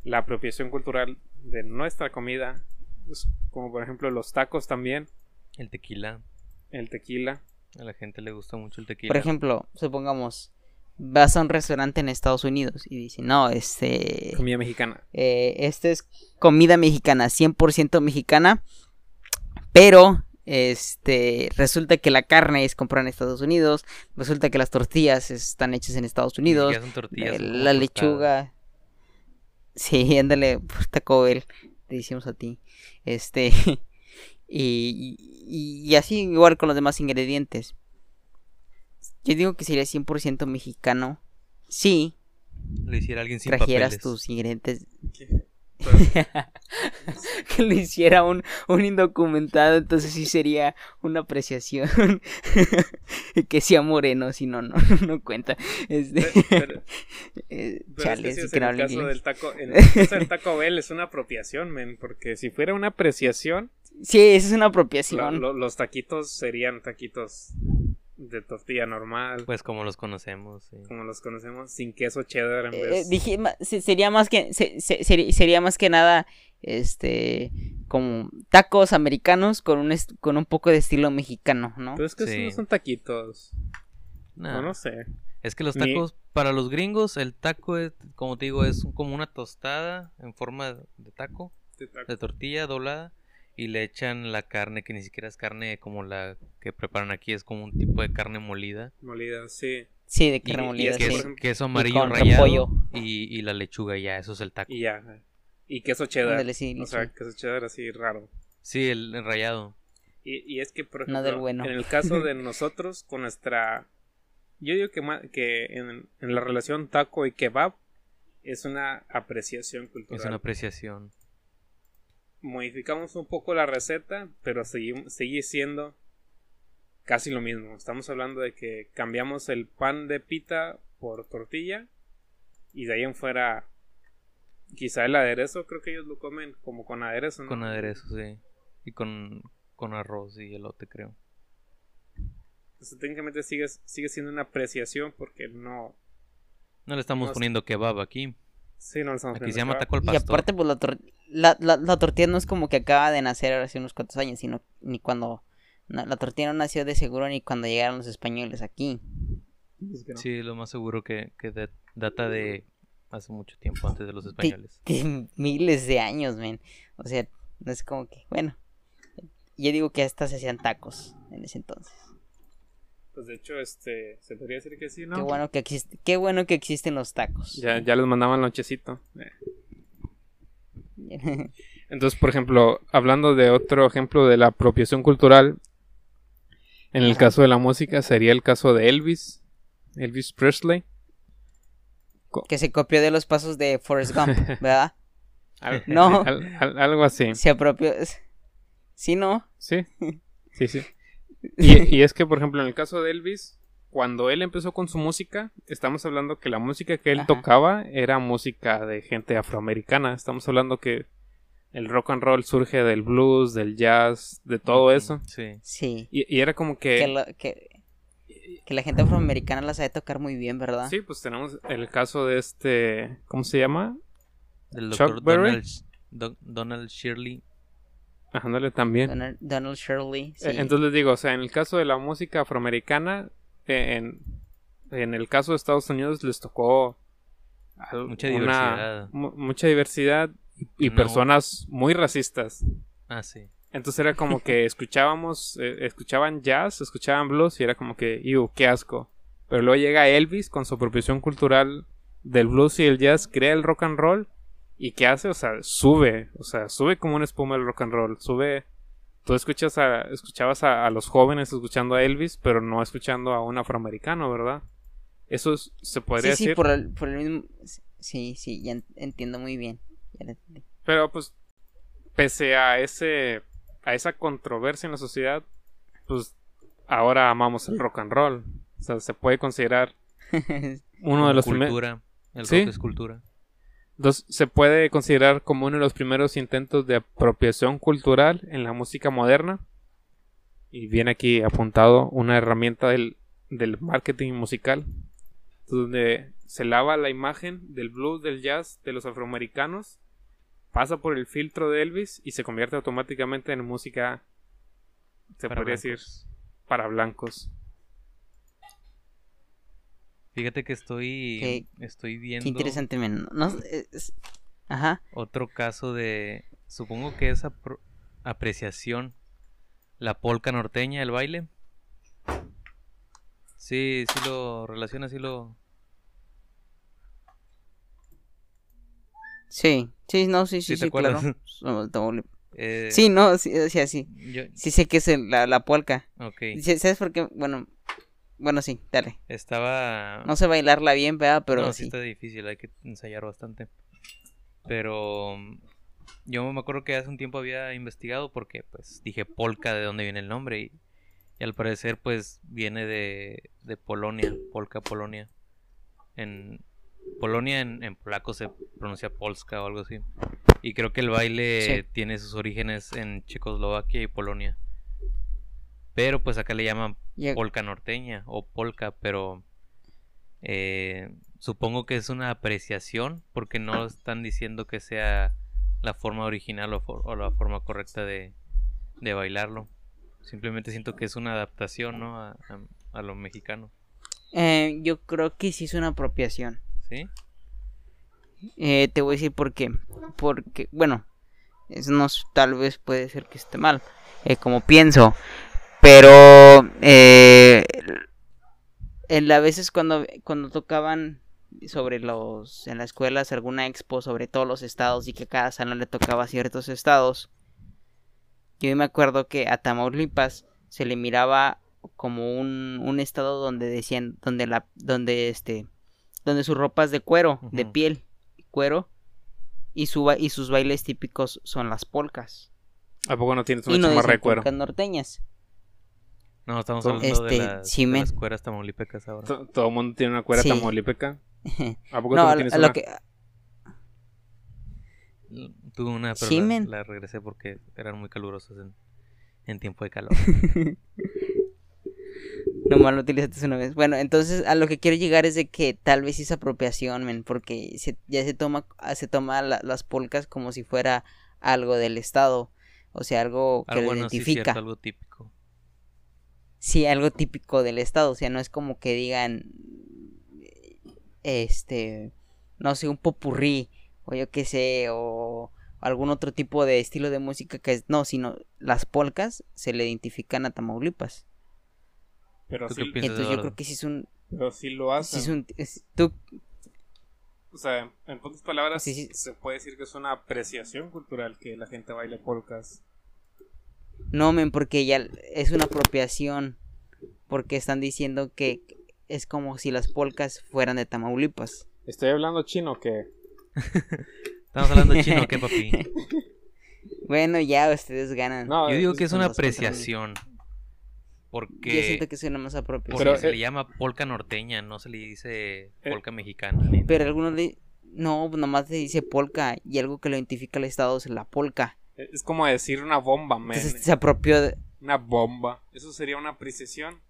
la apropiación cultural de nuestra comida, pues, como por ejemplo los tacos también, El tequila. el tequila. A la gente le gusta mucho el tequila. Por ejemplo, supongamos, vas a un restaurante en Estados Unidos y dicen, no, este, Comida mexicana. eh, este es comida mexicana, 100% mexicana, pero este resulta que la carne es comprada en Estados Unidos, resulta que las tortillas están hechas en Estados Unidos, son tortillas, eh, la lechuga, sí, ándale, por Taco Bell, te decimos a ti, este, y, y, y así igual con los demás ingredientes. Yo digo que sería 100% mexicano si Lo hiciera alguien sin trajeras papeles. tus ingredientes Pues, que lo hiciera un, un indocumentado, entonces sí sería una apreciación que sea moreno, si no, no, no cuenta. Este, pero- eh, Pero chale, es que sí que en el caso del taco, en el caso del Taco Bell es una apropiación, men, porque si fuera una apreciación, Sí, esa es una lo- apropiación. lo- los taquitos serían taquitos de tortilla normal, Pues como los conocemos. sí. como los conocemos, sin queso cheddar en Eh, vez. dije, sería más que se- se- seri- sería más que nada este como tacos americanos con un con un poco de estilo mexicano, ¿no? Pero es que Sí. esos no son taquitos. Nah, No, no sé. Es que los Ni- tacos, para los gringos, el taco, es, como te digo, es como una tostada en forma de taco, Este taco. de tortilla doblada, y le echan la carne, que ni siquiera es carne como la que preparan aquí, es como un tipo de carne molida. Molida, sí. Sí, de Y- carne y molida, sí. por Queso, amarillo con rallado repollo. y, y la lechuga, ya, eso es el taco. Y ya. Y queso cheddar. Ándale, sí, o sea, queso cheddar así raro. Sí, el, el rallado. Y, y es que, por No ejemplo, del bueno. en el caso de nosotros, con nuestra. Yo digo que, ma- que en, en la relación taco y kebab es una apreciación cultural. Es una apreciación. Modificamos un poco la receta, pero sigue siendo casi lo mismo. Estamos hablando de que cambiamos el pan de pita por tortilla y de ahí en fuera. Quizá el aderezo, creo que ellos lo comen como con aderezo. ¿no? Con aderezo, sí. Y con, con arroz y elote, creo. Entonces, técnicamente sigue, sigue siendo una apreciación porque no. No le estamos No poniendo kebab aquí. Sí, no lo estamos Aquí se poniendo llama kebab. taco al Y aparte, pues la, tor- la, la, la tortilla no es como que acaba de nacer hace unos cuantos años, sino ni cuando. no, la tortilla no nació de seguro ni cuando llegaron los españoles aquí. Sí, lo más seguro que, que de- data de hace mucho tiempo antes de los españoles. De miles de años, men. O sea, no es como que. Bueno, yo digo que hasta se hacían tacos en ese entonces. Pues de hecho, este. Se podría decir que sí, ¿no? Qué bueno que existe, qué bueno que existen los tacos. Ya, ya les mandaban lonchecito. Eh. Entonces, por ejemplo, hablando de otro ejemplo de la apropiación cultural, en el caso de la música sería el caso de Elvis, Elvis Presley. que se copió de los pasos de Forrest Gump, ¿verdad? Al- No. al- al- algo así. Se apropió. Sí, no. Sí, sí, sí. Y, y es que, por ejemplo, en el caso de Elvis, cuando él empezó con su música, estamos hablando que la música que él Ajá. tocaba era música de gente afroamericana. Estamos hablando que el rock and roll surge del blues, del jazz, de todo eso. Sí. Sí. Y, y era como que... Que, lo- que, que la gente afroamericana la sabe tocar muy bien, ¿verdad? Sí, pues tenemos el caso de este... ¿Cómo se llama? Del Chuck doctor Berry. Donald, Do- Donald Shirley. Ándale también. Donald, Donald Shirley. sí. Eh, Entonces les digo, o sea, en el caso de la música afroamericana, en, en el caso de Estados Unidos les tocó Mucha diversidad. mu- mucha diversidad y, y No. personas muy racistas. Ah, sí. Entonces era como que escuchábamos, eh, escuchaban jazz, escuchaban blues y era como que, ¡iu, qué asco! Pero luego llega Elvis con su apropiación cultural del blues y el jazz, crea el rock and roll y ¿qué hace? O sea, sube, o sea, sube como una espuma el rock and roll, sube... Tú escuchas a, escuchabas a, a los jóvenes escuchando a Elvis, pero no escuchando a un afroamericano, ¿verdad? Eso es- se podría sí, sí, decir. por el, por el mismo. Sí, sí, ya en- entiendo muy bien. Ya. Pero pues, pese a ese, a esa controversia en la sociedad, pues ahora amamos el rock and roll. O sea, se puede considerar uno de los primeros, cultura. El Sí. rock es cultura. Dos- se puede considerar como uno de los primeros intentos de apropiación cultural en la música moderna. Y viene aquí apuntado una herramienta del, del marketing musical. donde se lava la imagen del blues, del jazz, de los afroamericanos, pasa por el filtro de Elvis y se convierte automáticamente en música, se Para podría decir, para blancos. Fíjate que estoy, Qué- estoy viendo Qué interesante, men. No, es- Ajá. otro caso de, supongo que es apro- apreciación, la polca norteña, el baile. Sí, sí lo relaciona, sí lo... Sí, sí, no, sí, sí, ¿Sí sí, claro. eh, Sí, no, sí, o sea, sí. yo- Sí sé que es el- la, la polka. ok, ¿Sabes por qué? Bueno, bueno, sí, dale. estaba... No sé bailarla bien, ¿verdad? Pero no, sí sí. está difícil, hay que ensayar bastante. Pero mm, yo me acuerdo que hace un tiempo había investigado porque pues dije polka de dónde viene el nombre y, y al parecer pues viene de, de Polonia, polka Polonia. En Polonia en, en polaco se pronuncia polska o algo así. Y creo que el baile Sí. tiene sus orígenes en Checoslovaquia y Polonia. Pero pues acá le llaman Polka norteña o polka, pero eh, supongo que es una apreciación porque no están diciendo que sea la forma original o, for- o la forma correcta de, de bailarlo. Simplemente siento que es una adaptación, ¿no? A, a- a lo mexicano, eh, yo creo que sí es una apropiación. ¿sí? Eh, te voy a decir por qué. Porque, bueno, eso no es- tal vez puede ser que esté mal, eh, como pienso. Pero, eh, en a veces cuando, cuando tocaban sobre los, en las escuelas alguna expo sobre todos los estados y que cada salón le tocaba ciertos estados, yo me acuerdo que a Tamaulipas se le miraba como un, un estado donde decían, donde la, donde este, donde sus ropas de cuero, de piel, cuero, y, su, ba- y sus bailes típicos son las polcas. ¿A poco no tienes Y una no chamarra de cuero? polcas norteñas. No, estamos hablando de, Este, las, de las cueras tamaulipecas ahora. To- Todo el mundo tiene una cuera Sí. tamaulipeca. ¿A poco tú no, a- tienes lo una? que, Tuve una, pero Sí, la, men. la regresé porque eran muy calurosas en, en tiempo de calor. Nomás lo utilizaste una vez. Bueno, entonces a lo que quiero llegar es de que tal vez sí es apropiación, men, porque se- ya se toma, se toma la- las polcas como si fuera algo del estado. O sea, algo que algo lo bueno, sí, identifica. cierto, algo típico. Sí, algo típico del estado. O sea, no es como que digan, este, no sé, un popurrí, o yo qué sé, o algún otro tipo de estilo de música que es, no, sino las polcas se le identifican a Tamaulipas. Pero ¿Tú sí, qué piensas, Entonces yo creo que sí es un, pero sí lo sí hacen. es un, es- tú, O sea, en pocas palabras, Sí, sí. se puede decir que es una apreciación cultural que la gente baile polcas. No, men, porque ya es una apropiación. Porque están diciendo que es como si las polcas fueran de Tamaulipas. ¿Estoy hablando chino que ¿Estamos hablando chino o qué, papi? Bueno, ya ustedes ganan. No, Yo digo que es una apreciación. Yo Porque, siento que suena más apropiación. porque Pero, se eh, le llama polca norteña, no se le dice Eh, polca mexicana. Pero algunos le... No, nomás se dice polka y algo que lo identifica al estado es la polka. Es como decir una bomba, man. Entonces se apropió de... Una bomba. ¿Eso sería una apreciación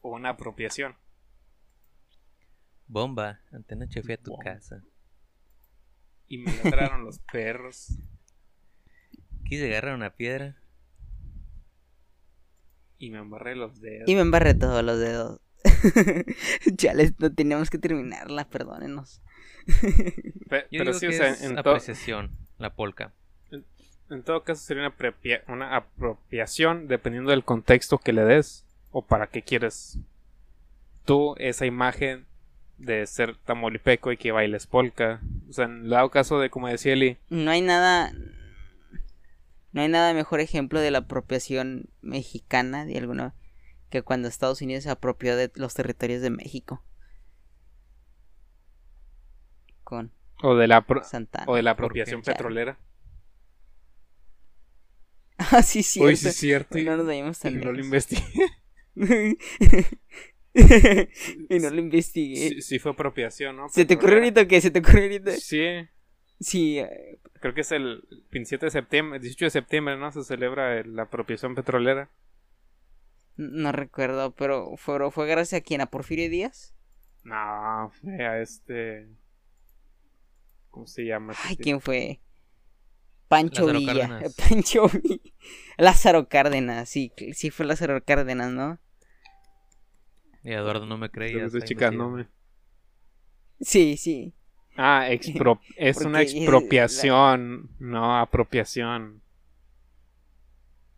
o una apropiación? Bomba, antenoche fui a tu Bomba. casa. Y me ladraron los perros. Eh, Quise agarrar una piedra. Y me embarré los dedos. Y me embarré todos los dedos. Chales, no teníamos que terminarla, perdónenos. Pe- Yo pero digo sí, o sea, es en, apreciación, la polca. En todo caso sería una, apropia- una apropiación dependiendo del contexto que le des o para qué quieres tú esa imagen de ser tamaulipeco y que bailes polka. O sea, en dado caso de, como decía Eli, No hay nada... No hay nada mejor ejemplo de la apropiación mexicana de alguna que cuando Estados Unidos se apropió de los territorios de México. Con o de la, Santana. o de la apropiación petrolera. Ah, sí, sí. Uy, sí, es cierto. Y, No nos vayamos y tan no lo investigué. y no lo investigué. Sí, sí fue apropiación, ¿no? ¿Se te ocurrió ahorita o qué? ¿Se te ocurrió ahorita? Sí, Sí, eh, creo que es el 27 de septiembre, 18 de septiembre, ¿no? Se celebra el- la apropiación petrolera. no recuerdo, pero fue, fue gracias a quién, a Porfirio Díaz. No, fue a este. ¿Cómo se llama? Ay? ¿quién fue? Pancho Lázaro Villa. Cárdenas. Pancho Villa. Lázaro Cárdenas, sí, sí fue Lázaro Cárdenas, ¿no? Y Eduardo no me creía. me estoy está checándome. Sí, sí. Ah, expro- es una expropiación, no apropiación.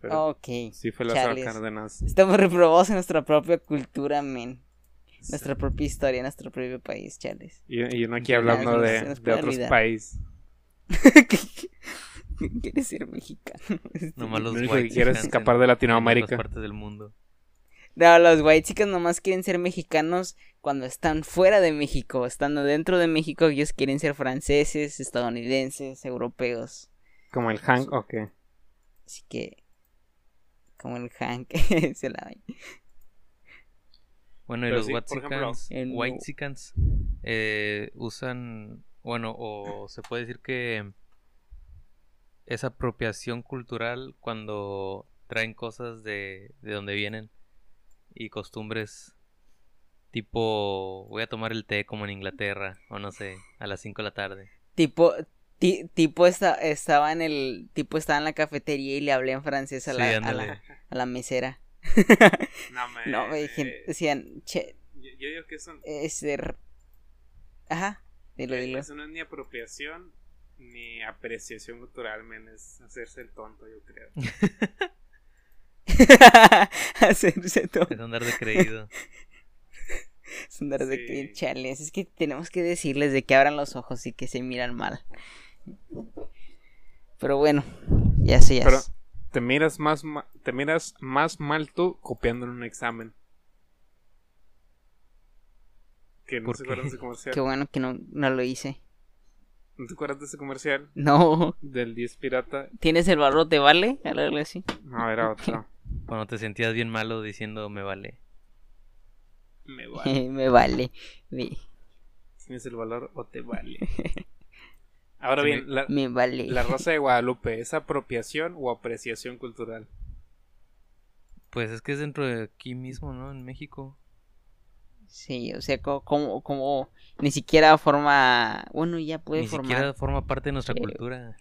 Pero Ok. sí fue Lázaro. Cárdenas. Estamos reprobados en nuestra propia cultura, men. Nuestra propia historia, nuestro propio país, chales. Y, y uno aquí hablando de, de otros olvidar. países. Quieres ser mexicano. Nomás los Lo único que white es chicans escapar de Latinoamérica. partes del mundo. No, los white chicas nomás quieren ser mexicanos cuando están fuera de México. Estando dentro de México, ellos quieren ser franceses, estadounidenses, europeos. Como el Hank, ok. Así que. Como el Hank. se la Bueno, y Pero los sí, por ejemplo, Whitexicans, en- Whitexicans, eh, usan, bueno, o se puede decir que es apropiación cultural cuando traen cosas de, de donde vienen y costumbres tipo, voy a tomar el té como en Inglaterra, o no sé, a las 5 de la tarde. Tipo. ti- tipo esta- estaba en el. Tipo estaba en la cafetería y le hablé en francés a, Sí, la, a, la, a la mesera. No, me... No, me dijeron- decían, che, Yo, yo digo que eso, es er- Ajá, dilo, dilo. eso no es ni apropiación ni apreciación cultural, men. Es hacerse el tonto, yo creo. Hacerse todo. Es andar de creído. Es andar de Sí. que chales. Es que tenemos que decirles de que abran los ojos y que se miran mal. Pero bueno, ya sé, ya Pero te miras más ma- te miras más mal tú copiando en un examen. Que no ¿Por se comercial. Qué bueno que no, no lo hice. ¿No te acuerdas de ese comercial? No. Del 10 pirata. ¿Tienes el valor? ¿Te vale? Algo así. No, era otro. Cuando te sentías bien malo diciendo me vale. Me vale. Me vale. Me, ¿Tienes el valor o te vale? Ahora Sí, bien, la, me vale. la Rosa de Guadalupe, ¿es apropiación o apreciación cultural? Pues es que es dentro de aquí mismo, ¿no? En México. Sí, o sea, como, como, como ni siquiera forma. Bueno, ya puede Ni formar. siquiera forma parte de nuestra Eh, cultura.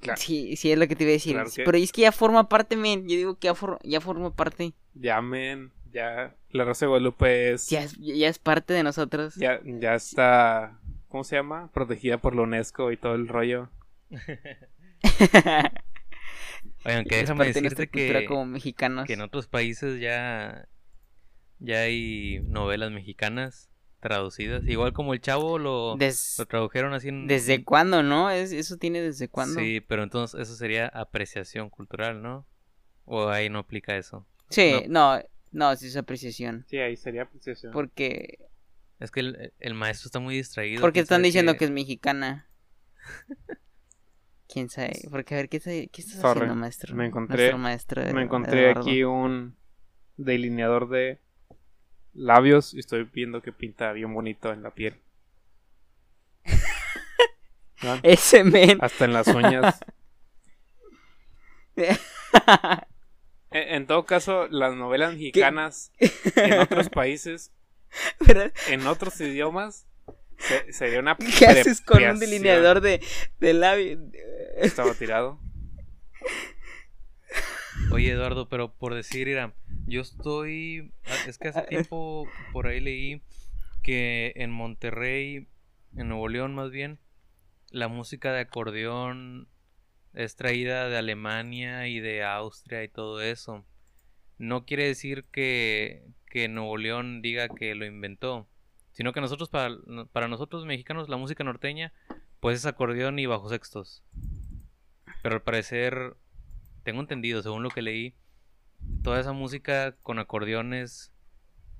Claro. Sí, sí, es lo que te iba a decir. Claro que- Pero es que ya forma parte, men. Yo digo que ya, for- ya forma parte. Llamen, ya. La Rosa de Guadalupe es. Ya es, ya es parte de nosotros. Ya, ya está. ¿Cómo se llama? Protegida por la UNESCO y todo el rollo. Oigan, que Es déjame de decirte cultura que, como mexicanos. que en otros países ya, ya hay novelas mexicanas traducidas. Igual como el chavo lo, Des- lo tradujeron así en... ¿Desde cuándo, no? ¿Es, ¿Eso tiene desde cuándo? Sí, pero entonces eso sería apreciación cultural, ¿no? O ahí no aplica eso. Sí, no, no, sí es apreciación. Sí, ahí sería apreciación. Porque, Es que el, el maestro está muy distraído. porque están diciendo que es mexicana. ¿Quién sabe? Porque a ver, ¿qué, está- qué estás Sorry, haciendo, maestro? me encontré- Nuestro maestro Me encontré Eduardo. aquí un delineador de labios y estoy viendo que pinta bien bonito en la piel. ¿No? Ese men. Hasta en las uñas. E- En todo caso, las novelas mexicanas en otros países, Pero, en otros idiomas, se- sería una ¿Qué haces con un delineador de, de labio? Estaba tirado. Oye, Eduardo, pero por decir, mira, yo estoy... ah, Es que hace tiempo por ahí leí que en Monterrey, en Nuevo León más bien, la música de acordeón es traída de Alemania y de Austria y todo eso. No quiere decir que, que Nuevo León diga que lo inventó, sino que nosotros, para, para nosotros mexicanos, la música norteña, pues es acordeón y bajo sextos. Pero al parecer, tengo entendido, según lo que leí, toda esa música con acordeones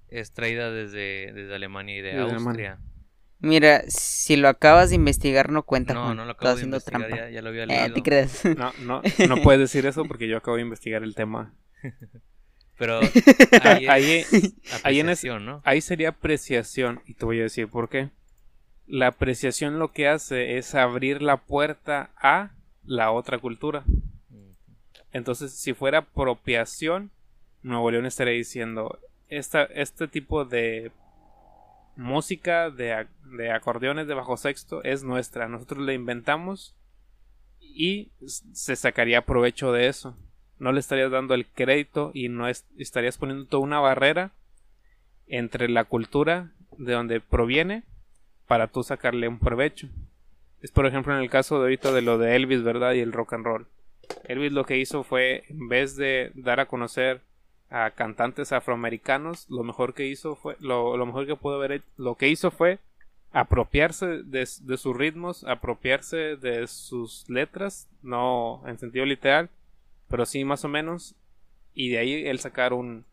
es traída desde, desde Alemania y de Desde Alemania. Austria. Mira, si lo acabas de investigar no cuenta, No, Juan. no lo Estás acabo de haciendo investigar, trampa. ya, ya lo había Eh, leído. ¿te crees? No, no, no puedes decir eso porque yo acabo de investigar el tema. Pero ahí, Ahí, es ahí en ese- apreciación, ¿no? ahí sería apreciación y te voy a decir por qué. La apreciación lo que hace es abrir la puerta a la otra cultura. Entonces, si fuera apropiación, Nuevo León estaría diciendo, este tipo de música de, de acordeones de bajo sexto es nuestra. Nosotros la inventamos y se sacaría provecho de eso. No le estarías dando el crédito y no estarías poniendo toda una barrera entre la cultura de donde proviene para tú sacarle un provecho. Es por ejemplo en el caso de ahorita de lo de Elvis, ¿verdad? Y el rock and roll. Elvis lo que hizo fue, en vez de dar a conocer a cantantes afroamericanos, lo mejor que hizo fue, lo, mejor que pudo haber lo que hizo fue apropiarse de, sus ritmos, apropiarse de sus letras, no en sentido literal, pero sí más o menos, y de ahí él sacar un,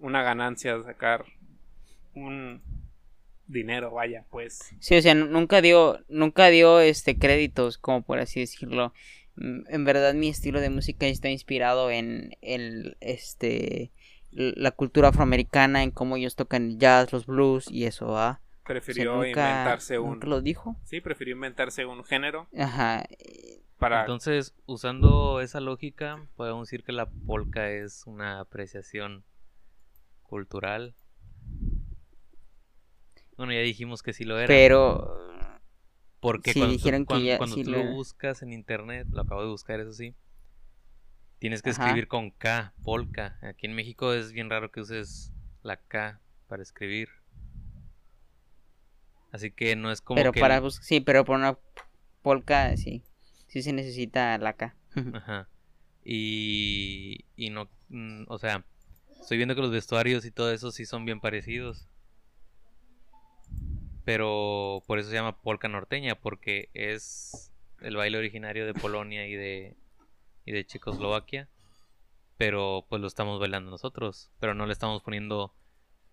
una ganancia, sacar un dinero, vaya, pues. Sí, o sea, nunca dio, nunca dio este créditos, como por así decirlo. Mm, en verdad mi estilo de música está inspirado en el este la cultura afroamericana, en cómo ellos tocan jazz, los blues y eso, ¿va? Prefirió inventarse un. lo dijo? Sí, prefirió inventarse un género. Ajá. Para... Entonces, usando esa lógica, podemos decir que la polka es una apreciación cultural. Bueno, ya dijimos que sí lo era. Pero. Porque cuando, tú, cuando, tú lo buscas en internet, lo acabo de buscar, eso sí. Tienes que escribir con K, polka. Aquí en México es bien raro que uses la K para escribir. Así que no es como pero que para sí, pero por una polka sí. Sí se necesita la K. Ajá. Y y no, mm, o sea, estoy viendo que los vestuarios y todo eso sí son bien parecidos. Pero por eso se llama polka norteña porque es el baile originario de Polonia y de y de Checoslovaquia. Pero pues lo estamos bailando nosotros, pero no le estamos poniendo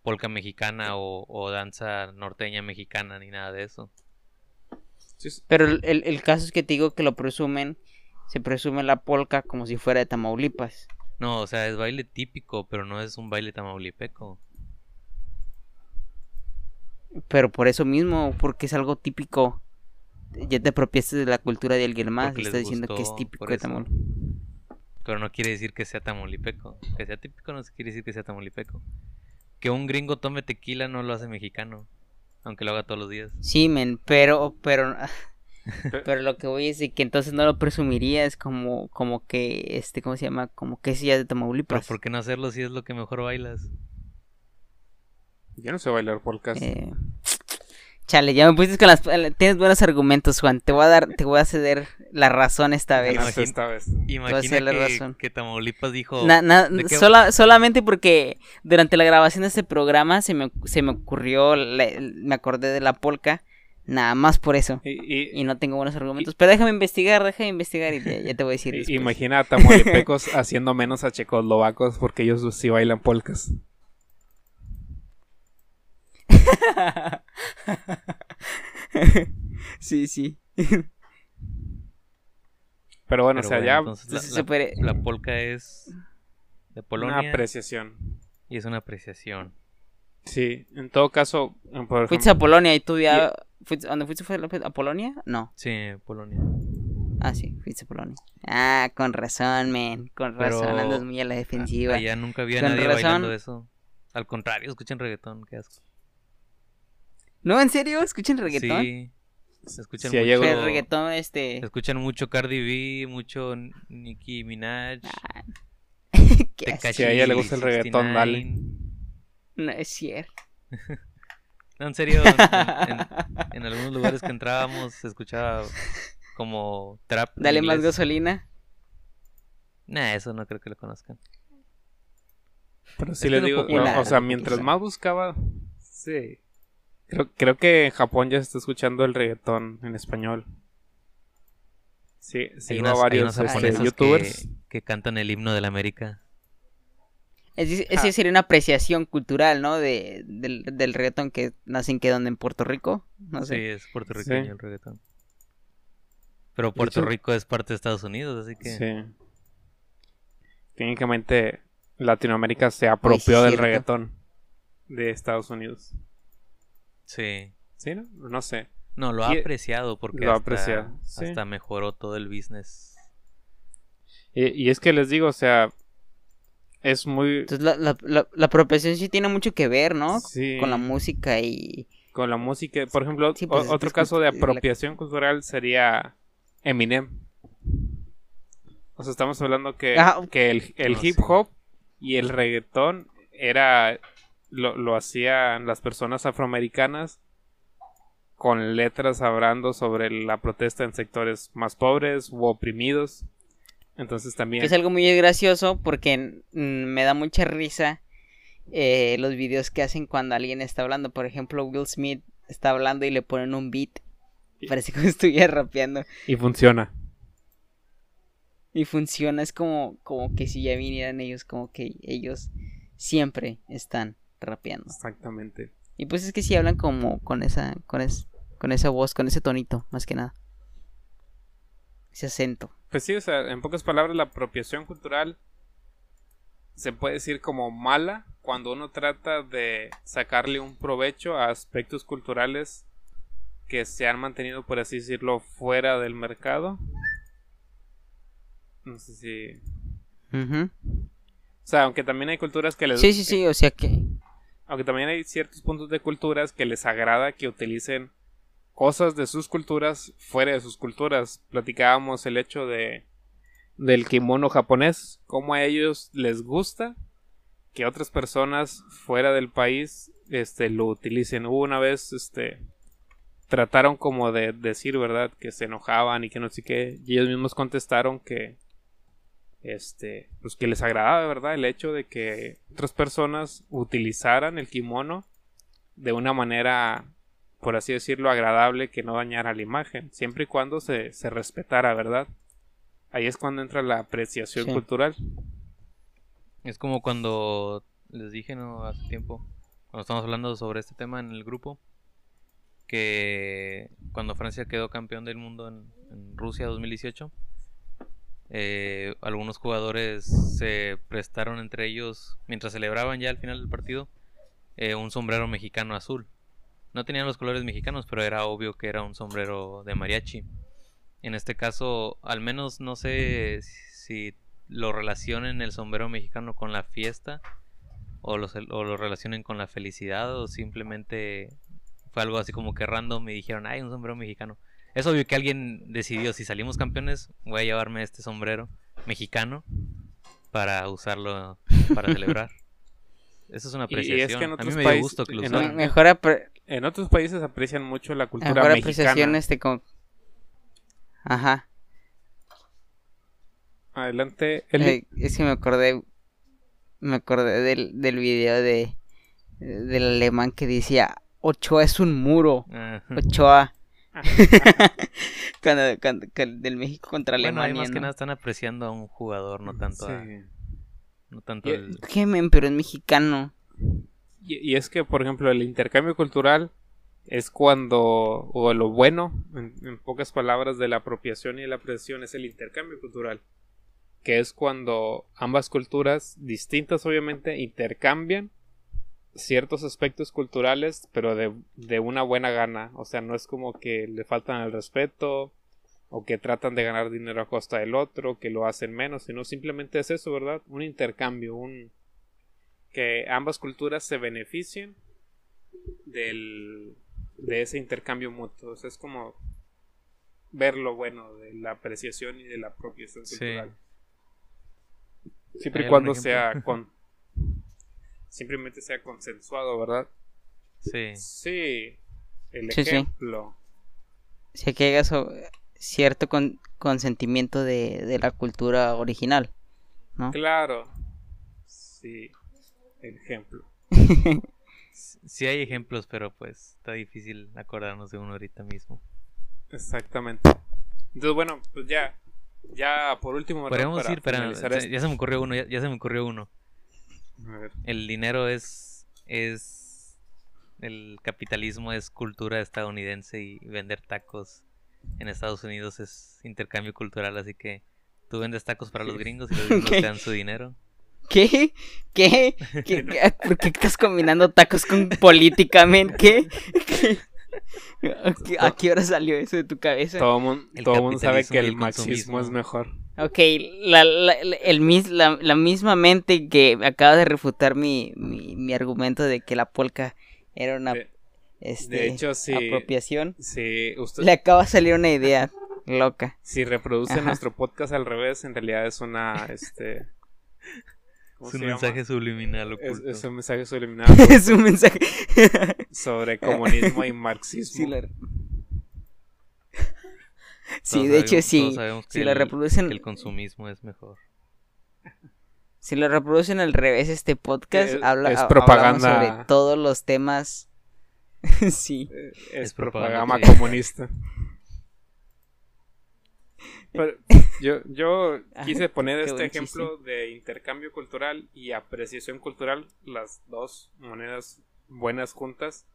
polka mexicana o, danza norteña mexicana ni nada de eso. Pero el, caso es que te digo que lo presumen, se presume la polka como si fuera de Tamaulipas. No, o sea, es baile típico, pero no es un baile tamaulipeco. Pero por eso mismo, porque es algo típico. Ya te apropiaste de la cultura de alguien más. Está diciendo que es típico de Tamaulipas. Pero no quiere decir que sea tamaulipeco. Que sea típico no quiere decir que sea tamaulipeco que un gringo tome tequila no lo hace mexicano, aunque lo haga todos los días. Sí, men, pero, pero, pero lo que voy a decir que entonces no lo presumiría es como, como que, este, ¿cómo se llama? Como que si ya de Tamaulipas. Pero ¿por qué no hacerlo si es lo que mejor bailas? Yo no sé bailar polkas. Eh, Chale, ya me pusiste con las... Tienes buenos argumentos, Juan. Te voy a dar, te voy a ceder la razón esta vez. esta vez. Imagina que, que, Tamaulipas dijo... solamente porque durante la grabación de este programa se me, se me ocurrió, me acordé de la polka. Nada más por eso. Y, no tengo buenos argumentos. pero déjame investigar, déjame investigar y ya, te voy a decir. Imagina a Tamaulipecos haciendo menos a checoslovacos porque ellos sí bailan polcas. sí, sí. Pero bueno, o sea, ya. la, polka es de Polonia. Una apreciación. Y es una apreciación. Sí, en todo caso. Por fuiste a Polonia y tú ya. ¿Dónde fuiste? ¿Fue a Polonia? No. Sí, Polonia. Ah, sí, fuiste a Polonia. Ah, con razón, men. Con razón, andas muy a la defensiva. Allá nunca había nadie bailando eso. Al contrario, escuchen reggaetón, qué asco. ¿No? ¿En serio? ¿Escuchan reggaetón? Sí. Se escuchan mucho. El reggaetón, este. Escuchan mucho Cardi B, mucho Nicki Minaj. Ah. Si a ella le gusta el reggaetón, dale. No es cierto. no, en serio, en, algunos lugares que entrábamos se escuchaba como trap. Dale más gasolina. Nah, eso no creo que lo conozcan. Pero sí le digo, o sea, mientras más buscaba, sí. Creo, que en Japón ya se está escuchando el reggaetón en español. Sí, sí, hay varios este, youtubers que, cantan el himno de la América. Es, es sería una apreciación cultural, ¿no? De, del, del reggaetón que nacen que donde en Puerto Rico. No sé. Sí, es puertorriqueño el reggaetón. Pero Puerto Rico es parte de Estados Unidos, así que. Sí. Técnicamente Latinoamérica se apropió del reggaetón de Estados Unidos. Sí. ¿Sí, no? No sé. No, lo ha apreciado porque lo hasta, hasta mejoró todo el business. Y, es que les digo, o sea, es muy... Entonces la, la, la, la apropiación sí tiene mucho que ver, ¿no? Sí. Con la música y... Con la música. Por ejemplo, Sí, pues, o- otro caso de apropiación cultural sería Eminem. O sea, estamos hablando que, Ah, que el, el no, hip sí. hop y el reggaetón era lo, lo hacían las personas afroamericanas con letras hablando sobre la protesta en sectores más pobres u oprimidos. Entonces también... Es algo muy gracioso porque me da mucha risa eh, los videos que hacen cuando alguien está hablando. Por ejemplo, Will Smith está hablando y le ponen un beat. Parece si estuviera rapeando. Y funciona. Y funciona, es como, como que si ya vinieran ellos, como que ellos siempre están rapeando. Exactamente. Y pues es que si hablan como con esa, con es, con esa voz, con ese tonito, más que nada. Ese acento. Pues sí, o sea, en pocas palabras, la apropiación cultural se puede decir como mala cuando uno trata de sacarle un provecho a aspectos culturales que se han mantenido, por así decirlo, fuera del mercado. No sé si... O sea, aunque también hay culturas que les... Sí, sí, sí, o sea que... Aunque también hay ciertos puntos de culturas que les agrada que utilicen cosas de sus culturas fuera de sus culturas. Platicábamos el hecho de del kimono japonés, cómo a ellos les gusta que otras personas fuera del país este lo utilicen. Hubo una vez este trataron como de decir, ¿verdad? Que se enojaban y que no sé qué, y ellos mismos contestaron que este, pues que les agradaba, ¿verdad? El hecho de que otras personas utilizaran el kimono de una manera, por así decirlo, agradable, que no dañara la imagen, siempre y cuando se, se respetara, ¿verdad? Ahí es cuando entra la apreciación Sí. cultural. Es como cuando les dije, ¿no? Hace tiempo, cuando estamos hablando sobre este tema en el grupo, que cuando Francia quedó campeón del mundo en, en Rusia 2018, eh, algunos jugadores se prestaron entre ellos, mientras celebraban ya al final del partido, eh, un sombrero mexicano azul. No tenían los colores mexicanos, pero era obvio que era un sombrero de mariachi. En este caso, al menos no sé si lo relacionen el sombrero mexicano con la fiesta o lo, o lo relacionen con la felicidad o simplemente fue algo así como que random y dijeron, hay un sombrero mexicano. Es obvio que alguien decidió, si salimos campeones, voy a llevarme este sombrero mexicano para usarlo para celebrar. Eso es una Y- y es que apreciación. en a mí otros me dio países- gusto que lo en Me- usaran. Mejor, apre- En otros países aprecian mucho la cultura mejor mexicana. apreciación este con... Ajá. Adelante, Eli. Eh, es que me acordé... Me acordé del, del video de... Del alemán que decía... Ochoa es un muro. Ochoa. cuando, cuando- cuando- del México contra Bueno, ahí Alemania. más que nada están apreciando a un jugador, no tanto a, no tanto Y- el- ¿Qué, men? Pero es mexicano. Y, y es que, por ejemplo, el intercambio cultural es cuando, o lo bueno, en, en pocas palabras, de la apropiación y la apreciación es el intercambio cultural. Que es cuando ambas culturas, distintas obviamente, intercambian ciertos aspectos culturales, pero de, de una buena gana. O sea, no es como que le faltan el respeto o que tratan de ganar dinero a costa del otro, que lo hacen menos, sino simplemente es eso, ¿verdad? Un intercambio, un, que ambas culturas se beneficien del, de ese intercambio mutuo. O sea, es como ver lo bueno de la apreciación y de la apropiación Sí. cultural. Siempre y ¿Hay cuando sea con simplemente sea consensuado, ¿verdad? Sí. Sí. El Sí, sí. ejemplo. O sea, que haya so- cierto con- consentimiento de, de la cultura original. ¿no? Claro. Sí. El ejemplo. Sí hay ejemplos, pero pues está difícil acordarnos de uno ahorita mismo. Exactamente. Entonces, bueno, pues ya. Ya por último, Para ir, pero ya, esto. ya se me ocurrió uno, ya, ya se me ocurrió uno. A ver. El dinero es es el capitalismo es cultura estadounidense y vender tacos en Estados Unidos es intercambio cultural, así que tú vendes tacos para los gringos y los gringos ¿Qué? te dan su dinero. ¿Qué? ¿Qué? ¿Qué? ¿Qué? ¿Por qué estás combinando tacos con políticamente? ¿Qué? ¿Qué? ¿A qué- ¿A qué hora salió eso de tu cabeza? Todo mundo, todo mundo sabe que el el marxismo es mejor. Ok, la, la, el, mis- la, la misma mente que acaba de refutar mi, mi, mi argumento de que la polka era una De, este, de hecho, sí. apropiación, si, usted, le acaba de salir una idea loca. si reproduce Ajá. nuestro podcast al revés, en realidad es una. Este, ¿cómo Es un mensaje subliminal Es, oculto. es un mensaje subliminal es un mensaje. sobre comunismo y marxismo. sí, la- Sí, Todos de hecho sí. todos sabemos Si que lo el- reproducen, que el consumismo es mejor. si lo reproducen al revés este podcast, Es- habla es propaganda. sobre todos los temas. sí. Eh, Es, Es propaganda comunista. Pero yo, yo quise poner este ejemplo de intercambio cultural y apreciación cultural, las dos monedas buenas juntas,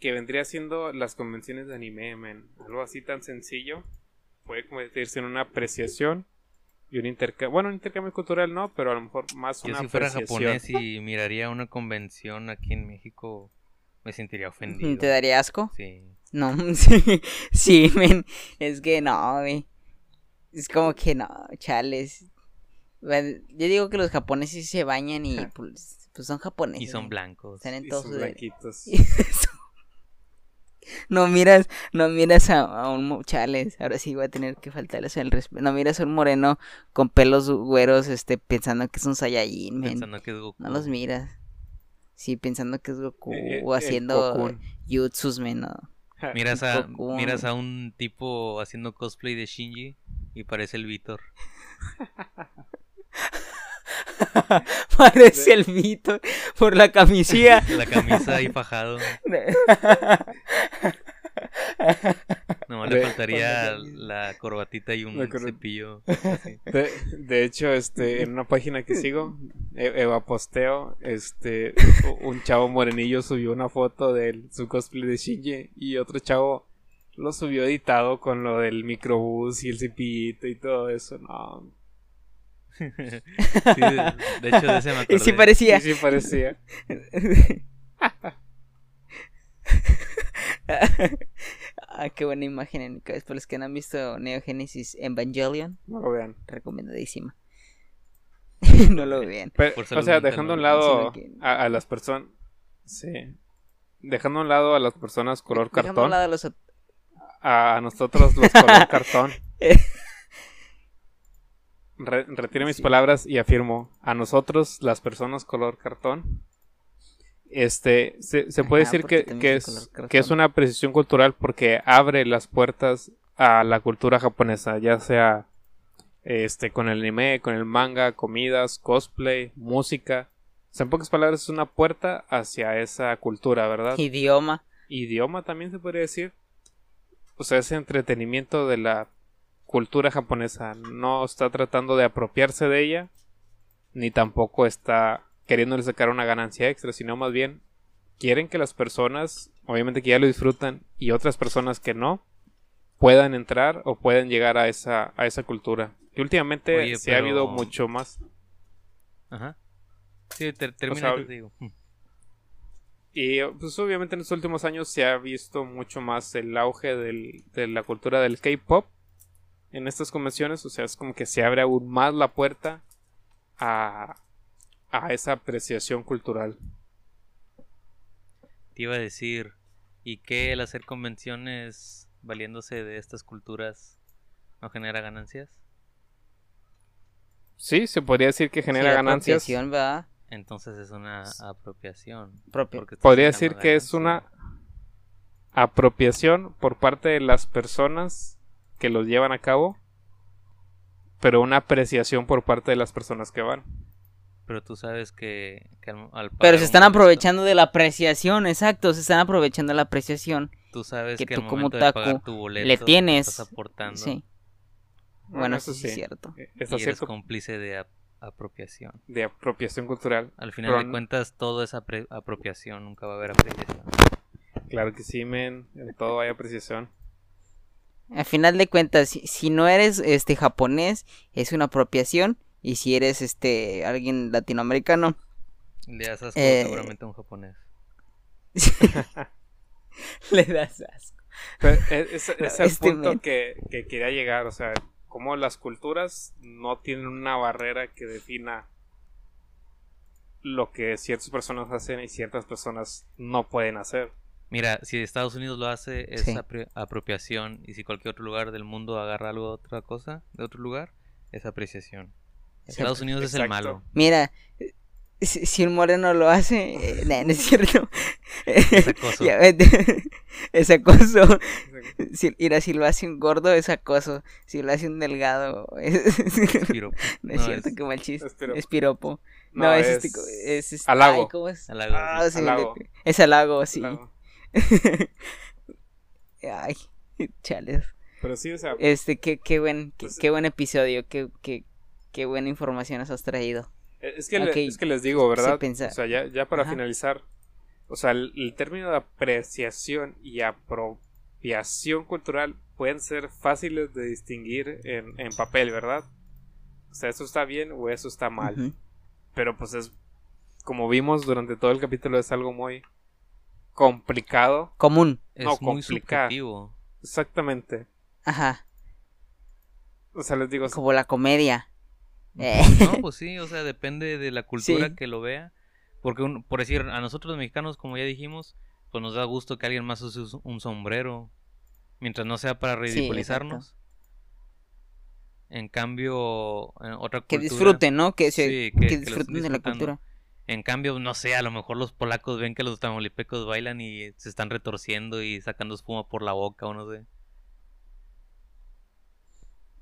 que vendría siendo las convenciones de anime, men. Algo así tan sencillo puede convertirse en una apreciación y un intercambio. Bueno, un intercambio cultural no, pero a lo mejor más Yo una si fuera apreciación. japonés y miraría una convención aquí en México, me sentiría ofendido. ¿Te daría asco? Sí. No, sí, sí, men, es que no, güey. Es como que no, chales. Bueno, Yo digo que los japoneses sí se bañan y pues, pues son japoneses. Y son men. blancos. Están en Y todo son blanquitos. No miras, no miras a, a un chales, ahora sí voy a tener que faltarles el respeto. No miras a un moreno con pelos güeros, este, pensando que es un Saiyajin, men. Pensando que es Goku. No los miras. Sí, pensando que es Goku Eh, eh, o eh, haciendo Cocoon. jutsus, men, no. Miras a, Goku. miras a un tipo haciendo cosplay de Shinji y parece el Víctor. Parece el Vito por la camisilla. La camisa ahí fajado. Nomás le De- faltaría la corbatita y un cepillo. así. De, de hecho, este, en una página que sigo, E- Eva Posteo, este, un chavo morenillo subió una foto de su cosplay de Shinji y otro chavo lo subió editado con lo del microbús y el cepillito y todo eso. No, Sí, de, de hecho, de ese me acordé. Y sí parecía. sí, sí parecía. ah, qué buena imagen en mi cabeza. Para los que no han visto Neo Genesis Evangelion, No lo vean. recomendadísima. no lo vean. Pero, Por o sea, dejando a un lado a, a las personas. Sí. Dejando a un lado a las personas color Dejando a un cartón, lado los a nosotros los color cartón. Re- retiro mis Sí. palabras y afirmo a nosotros las personas color cartón este se, se puede Ajá, decir que, que es, que es una precisión cultural porque abre las puertas a la cultura japonesa ya sea este con el anime con el manga comidas cosplay música o sea, en pocas palabras es una puerta hacia esa cultura verdad idioma. idioma también se podría decir. O sea, ese entretenimiento de la cultura japonesa no está tratando de apropiarse de ella, ni tampoco está queriéndole sacar una ganancia extra, sino más bien quieren que las personas, obviamente que ya lo disfrutan, y otras personas que no, puedan entrar o puedan llegar a esa, a esa cultura. Y últimamente Oye, sí ha habido mucho más. Ajá. Sí, ter- termina, sea, te digo. Mm. Y pues obviamente en los últimos años se ha visto mucho más el auge del- de la cultura del K-pop en estas convenciones. O sea, es como que se abre aún más la puerta a, a esa apreciación cultural. Te iba a decir, ¿y qué el hacer convenciones valiéndose de estas culturas no genera ganancias? Sí, se podría decir que genera Sí, ganancias. apropiación, ¿verdad? Entonces es una apropiación. Podría decir que es una apropiación por parte de las personas que los llevan a cabo, pero una apreciación por parte de las personas que van. Pero tú sabes que, que al, al Pero se están aprovechando de la apreciación, exacto, se están aprovechando de la apreciación. Tú sabes que que, tú al como momento de pagar otaku tu boleto le tienes- estás aportando Sí, Bueno, bueno, eso sí es cierto. Eh, y Está eres cómplice de ap- apropiación. de apropiación cultural. Al final Pero de cuentas todo es apropiación, nunca va a haber apreciación. Claro que sí, men. En todo hay apreciación. Al final de cuentas, si, si no eres este japonés, es una apropiación. Y si eres este alguien latinoamericano, Le das asco Eh, seguramente a un japonés. le das asco. Pero e- es, es el Este punto que, que quería llegar. O sea, cómo las culturas no tienen una barrera que defina lo que ciertas personas hacen y ciertas personas no pueden hacer. Mira, si Estados Unidos lo hace es Sí. apri- apropiación y si cualquier otro lugar del mundo agarra algo de otra cosa, de otro lugar, es apreciación. Sí. Estados Unidos es el Exacto. malo. Mira, si, si un moreno lo hace, eh, nah, no es cierto. Es acoso. Es acoso. Si, mira, si lo hace un gordo es acoso. Si lo hace un delgado es... piropo. no es No, cierto, es- qué mal chiste. es piropo. Es piropo. No, No, es, es este, es este- halago. ay, ¿cómo es? Halago, Ah, sí. Halago. Es halago, sí. Claro. Ay, chales. Pero sí, o sea, Este, qué, qué buen, qué, Pues- qué buen episodio, qué, qué, qué buena información nos has traído. es que, le- es que les digo, ¿verdad? O sea, ya, ya para Ajá. finalizar, o sea, el, el término de apreciación y apropiación cultural pueden ser fáciles de distinguir en, en papel, ¿verdad? O sea, eso está bien o eso está mal. Pero pues es, como vimos durante todo el capítulo, es algo muy complicado. Común. Es No, muy complicado. subjetivo. Exactamente. Ajá. O sea, les digo, Como la comedia. Eh. No, pues sí, o sea, depende de la cultura Sí. que lo vea. Porque, un- por decir, a nosotros los mexicanos, como ya dijimos, pues nos da gusto que alguien más use us- un sombrero. Mientras no sea para Sí, ridiculizarnos. en cambio, en otra Que cultura... disfruten, ¿no? Que, se, Sí, que, que- que disfruten de la cultura. En cambio, no sé, a lo mejor los polacos ven que los tamaulipecos bailan y se están retorciendo y sacando espuma por la boca o no sé.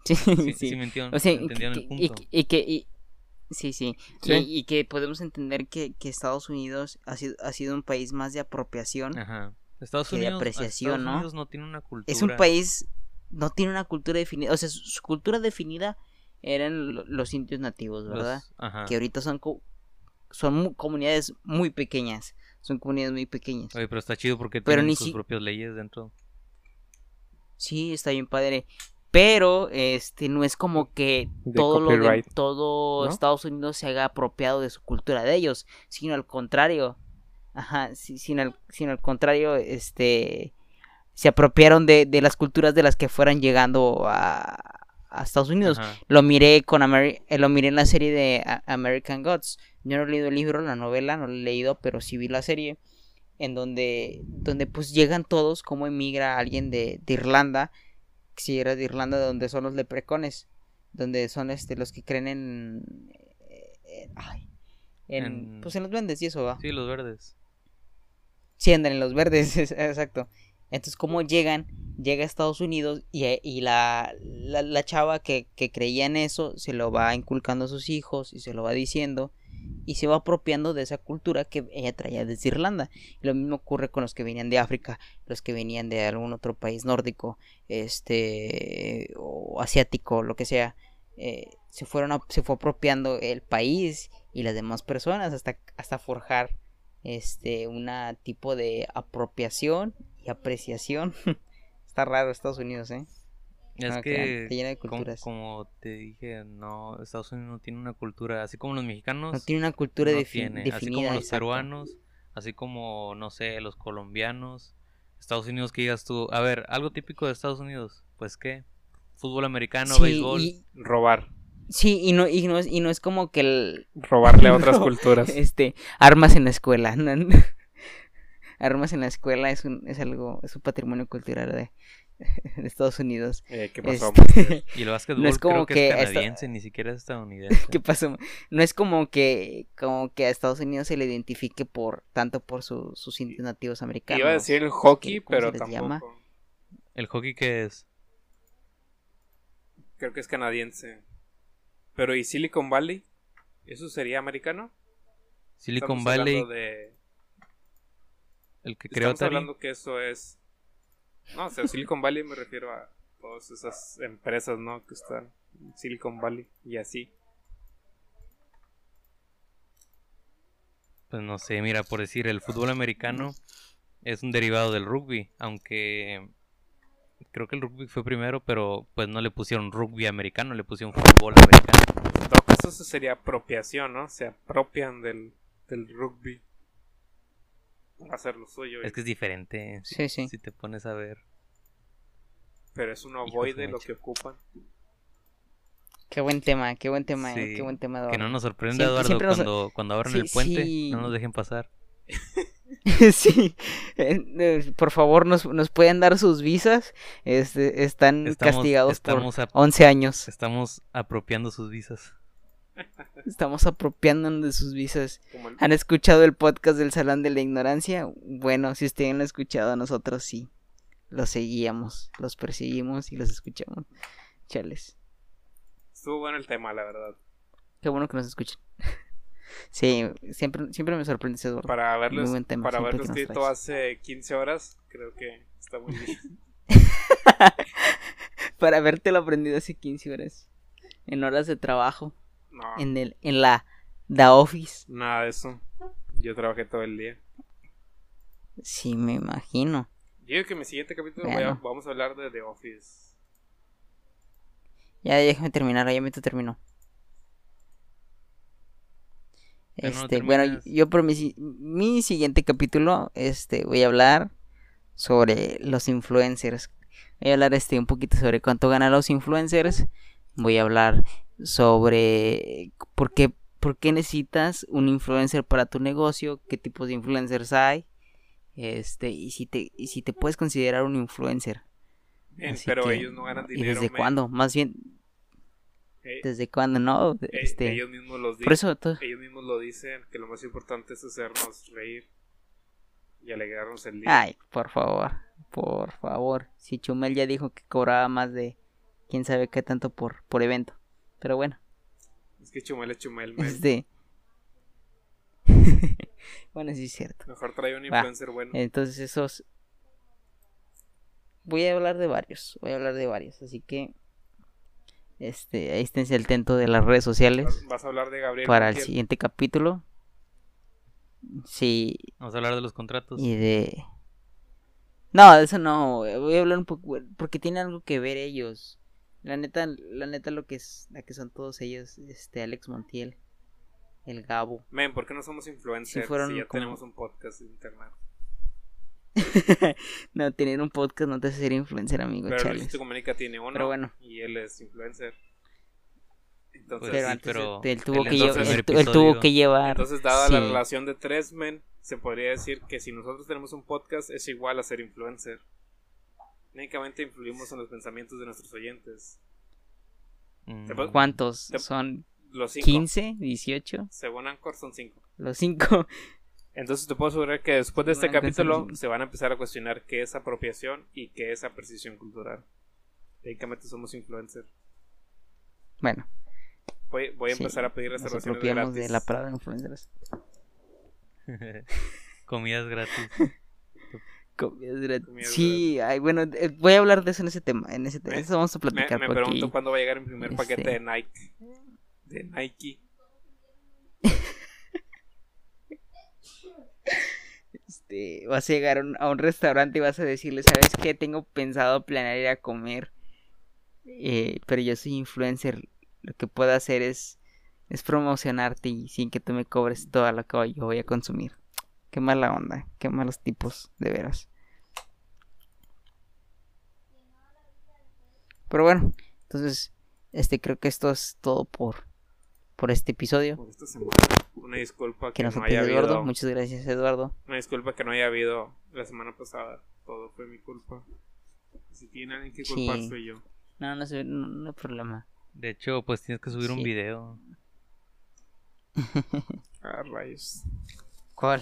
Sí, Sí, sí. sí me entiendo- O sea, entendieron que- el y, punto. y que... y- sí, sí. Sí. Y, y que podemos entender que, que Estados Unidos ha sido, ha sido un país más de apropiación. Ajá. Estados que de Unidos, apreciación, Estados ¿no? Unidos no tiene una cultura. Es un país... No tiene una cultura definida. O sea, su, cultura definida eran lo- los indios nativos, Los- ¿verdad? Ajá. Que ahorita son, co- son mu- comunidades muy pequeñas. Son comunidades muy pequeñas. Oye, pero está chido porque Pero tienen ni sus si- propias leyes dentro. Sí, está bien padre. Pero este no es como que De todo lo de, todo ¿no? Estados Unidos se haga apropiado de su cultura de ellos, sino al contrario. Ajá, sí, sino al, sino al contrario, este se apropiaron de, de las culturas de las que fueran llegando a, a Estados Unidos. Ajá. Lo miré con Ameri- eh, lo miré en la serie de A- American Gods. Yo no he leído el libro, la novela, no lo he leído, pero sí vi la serie en donde donde pues llegan todos como emigra alguien de, de Irlanda, si era de Irlanda donde son los leprecones, donde son este los que creen en, eh, ay, en, En- pues en los duendes y eso va. Sí, los verdes. Sí, andan en los verdes, es- exacto. Entonces, ¿cómo llegan? Llega a Estados Unidos y, eh, la, la, chava que, que creía en eso se lo va inculcando a sus hijos y se lo va diciendo y se va apropiando de esa cultura que ella traía desde Irlanda. Lo mismo ocurre con los que venían de África, los que venían de algún otro país nórdico, este, o asiático, lo que sea. Eh, se fueron a- se fue apropiando el país y las demás personas hasta, hasta forjar este una tipo de apropiación y apreciación está raro Estados Unidos eh Es Ah, que, está lleno de como, culturas como te dije, no, Estados Unidos no tiene una cultura, así como los mexicanos. no tiene una cultura no defi- tiene, definida Así como los exacto. peruanos, así como, no sé, los colombianos. Estados Unidos que digas tú, a ver, algo típico de Estados Unidos, pues qué, fútbol americano, sí, béisbol. y, robar. sí y no y no es y no es como que el Robarle a otras culturas. este armas en la escuela ¿no? Armas en la escuela es un es algo es un patrimonio cultural de, de Estados Unidos Eh, ¿Qué pasó? Este? Y el básquetbol No es como creo que, que es esta- canadiense, ni siquiera es estadounidense. ¿Qué pasó? No es como que como que a Estados Unidos se le identifique por tanto por su- sus indios nativos americanos. Iba a decir el hockey, ¿Cómo se pero tampoco. llama? ¿El hockey qué es? Creo que es canadiense. Pero ¿y Silicon Valley? ¿Eso sería americano? Silicon Estamos Valley, de- el que creó Estamos Atari. hablando que eso es. No, o sea, Silicon Valley me refiero a todas esas empresas, ¿no? Que están en Silicon Valley y así. Pues no sé, mira, por decir, el fútbol americano es un derivado del rugby, aunque creo que el rugby fue primero, pero pues no le pusieron rugby americano, le pusieron fútbol americano. En todo caso, eso sería apropiación, ¿no? Se apropian del, del rugby hacer lo suyo. y- Es que es diferente, si, Sí, sí. si te pones a ver. Pero es un ovoide lo que ocupan. Qué buen tema, qué buen tema, eh, Sí, qué buen tema, Que Eduardo. no nos sorprenda, Eduardo, siempre cuando, cuando abran Sí, el puente, sí. no nos dejen pasar. sí, eh, eh, por favor, nos, nos pueden dar sus visas. Este, están Estamos, castigados estamos, por ap- 11 años. estamos apropiando sus visas. Estamos apropiándonos de sus visas. El- ¿Han escuchado el podcast del Salón de la Ignorancia? Bueno, si ustedes lo han escuchado, nosotros sí. Los seguíamos, los perseguimos y los escuchamos. Chales. Estuvo bueno el tema, la verdad. Qué bueno que nos escuchen. sí, siempre, siempre me sorprende ese Eduardo. Para haberlo, Muy buen tema, para hace 15 horas, creo que está muy bien. Para habértelo aprendido hace 15 horas. En horas de trabajo. No, En, el, en la The Office. nada de eso. Yo trabajé todo el día. Sí, me imagino. Yo digo que en mi siguiente capítulo a- vamos a hablar de The Office. Ya déjame terminar, ya me terminó. No Este, bueno, yo por mi, si- mi siguiente capítulo, este, voy a hablar sobre los influencers. Voy a hablar este un poquito sobre cuánto ganan los influencers. Voy a hablar sobre por qué, por qué necesitas un influencer para tu negocio, qué tipos de influencers hay. Este, y si te, y si te puedes considerar un influencer. Bien, pero que- ellos no ganan ¿Y dinero. desde men. cuándo? Más bien, Eh, ¿desde cuándo? No, eh, este, ellos mismos los por eso, to- Ellos mismos lo dicen que lo más importante es hacernos reír y alegrarnos el día. Ay, por favor, por favor. Si Chumel ya dijo que cobraba más de quién sabe qué tanto por, por evento. Pero bueno, Es que Chumel es Chumel, men. este. bueno, sí es cierto. Mejor trae un Va. influencer bueno. Entonces esos... Voy a hablar de varios, voy a hablar de varios, así que... Este, ahí esténse al tento de las redes sociales Vas- a hablar de Gabriel. para el siguiente capítulo. Sí, Vamos a hablar de los contratos. Y de... No, de eso no. Voy a hablar un poco... Porque tiene algo que ver ellos. La neta, la neta lo que es... La que son todos ellos. Este, Alex Montiel. El Gabo. Men, ¿por qué no somos influencers Sí fueron si ya como- tenemos un podcast de internet? no, tener un podcast no te hace ser influencer, amigo. Pero chales. Luisito Comunica tiene uno Pero bueno. y él es influencer. Entonces, Pues Pero sí, antes pero él, tuvo que, entonces- él, él tuvo llevar... entonces, dada la relación de tres men, se podría decir que si nosotros tenemos un podcast es igual a ser influencer. Únicamente influimos en los pensamientos de nuestros oyentes. Mm, ¿Te puedo- ¿Cuántos? Te- ¿Son Los cinco. 15? ¿18? Según Anchor son cinco. Los 5. Entonces te puedo asegurar que después de este Bueno, capítulo sí. se van a empezar a cuestionar qué es apropiación y qué es apreciación cultural. Técnicamente somos influencers. Bueno, Voy, voy a Sí, empezar a pedir nos reservaciones apropiamos gratis. de la palabra influencers. Comidas gratis. Gratis. Sí, ay, bueno, eh, voy a hablar de eso en ese tema. En ese tema. Me- Eso vamos a Me, platicar me porque- pregunto cuándo va a llegar mi primer paquete este- de Nike. De Nike. este, vas a llegar a un, a un restaurante y vas a decirle, ¿sabes qué? Tengo pensado planear ir a comer, eh, pero yo soy influencer. Lo que puedo hacer es, es promocionarte y sin que tú me cobres todo lo que yo voy a consumir. Qué mala onda, qué malos tipos, de veras. Pero bueno, entonces, este creo que esto es todo por, por este episodio. Por esta semana. Una disculpa Que que nos no haya Eduardo. habido. Muchas gracias, Eduardo. Una disculpa que no haya habido la semana pasada. Todo fue mi culpa. Si tiene alguien que culpar Sí. soy yo. No, no, sé, no, no hay problema. De hecho, pues tienes que subir un video. Ah, rayos. ¿Cuál?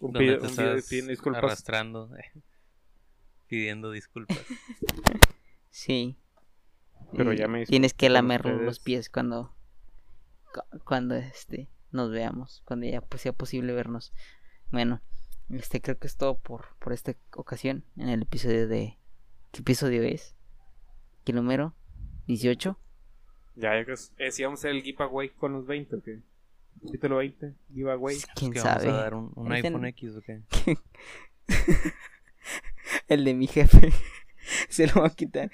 Un, video, un video disculpas. arrastrando. pidiendo disculpas. Sí. Pero ya me Tienes que lamer los pies cuando. cu- Cuando este. Nos veamos. Cuando ya pues, sea posible vernos. Bueno. Este creo que es todo por, por esta ocasión. En el episodio de. ¿Qué episodio es? ¿Qué número? ¿18? Ya, yo creo que eh, si vamos a hacer el giveaway con los 20 o qué. Capítulo 20, giveaway. ¿Quién ¿Qué sabe? vamos a dar? ¿Un, un iPhone en- X o qué? El de mi jefe. Se lo va a quitar.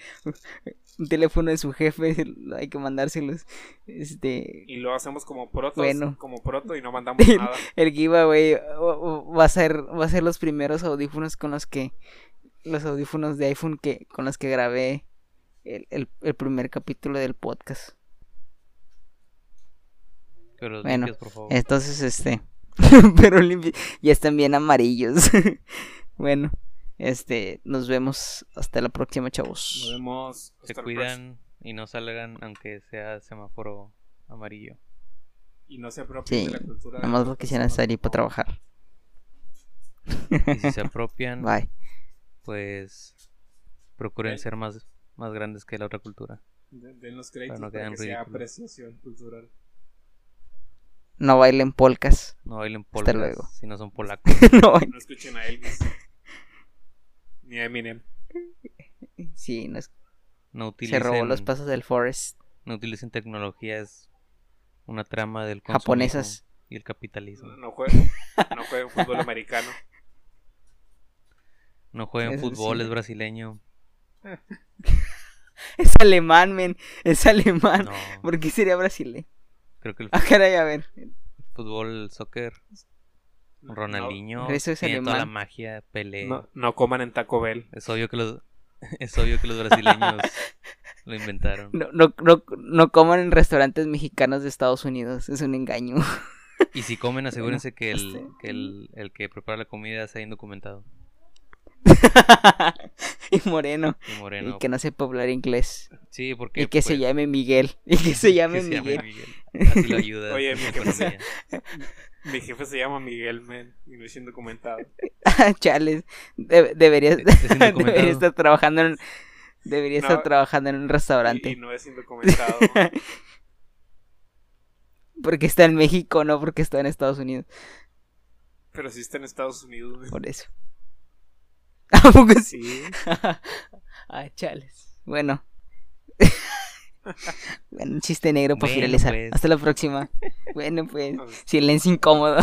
Un teléfono de su jefe. Hay que mandárselos. Este. Y lo hacemos como protos, Bueno. como proto y no mandamos nada. El giveaway va a ser va a ser los primeros audífonos con los que los audífonos de iPhone que con los que grabé el, el, el primer capítulo del podcast. Pero Bueno, por favor. Entonces, este. pero limpi- ya están bien amarillos. bueno, este. Nos vemos hasta la próxima, Nos chavos. vemos. Se hasta cuidan y no salgan aunque sea semáforo amarillo. Y no se apropien Sí, de la cultura. Nada más lo que sea personas, necesario para trabajar. Y si se apropian, Bye. pues procuren ser más, más grandes que la otra cultura. De- Den los créditos no para quedan que sea apreciación cultural. No bailen polcas. No bailen polcas luego. si no son polacos. no No escuchen a Elvis. Ni Eminem. Sí, no es- No se utilicen, robó los pasos del Forest. no utilicen tecnologías, una trama del Japonesas. y el capitalismo. No, no jueguen, no jueguen fútbol americano. No jueguen fútbol, sí. es brasileño. Es alemán, men. Es alemán. No, ¿Por qué sería brasileño? creo que el Ah, caray, a ver. fútbol, el soccer, Ronaldinho, Pero eso es tiene toda la alemán. magia, Pelé. No, no, no coman en Taco Bell. Es obvio que los es obvio que los brasileños lo inventaron. No, no, no, no coman en restaurantes mexicanos de Estados Unidos. Es un engaño. Y si comen, asegúrense que el, este- que el, el que prepara la comida sea indocumentado. y moreno. Y moreno. Y que no sepa hablar inglés. Sí, porque Y que se pues, llame Miguel. Y que se llame que se llame Miguel. Miguel. Así lo ayuda. Oye, mi Mi jefe se llama Miguel, men, y no es indocumentado. Chales. De- deberías, Es- es indocumentado. debería estar trabajando en. Debería No. estar trabajando en un restaurante. y no es indocumentado. Porque está en México, no porque está en Estados Unidos. pero sí está en Estados Unidos. men. Por eso. ¿A poco sí? Sí. ah, chales. Bueno. bueno, un chiste negro para Bueno, finalizar. pues. Hasta la próxima. bueno, pues. Silencio incómodo.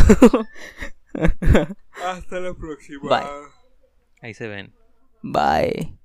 Hasta la próxima. Bye. Ahí se ven. Bye.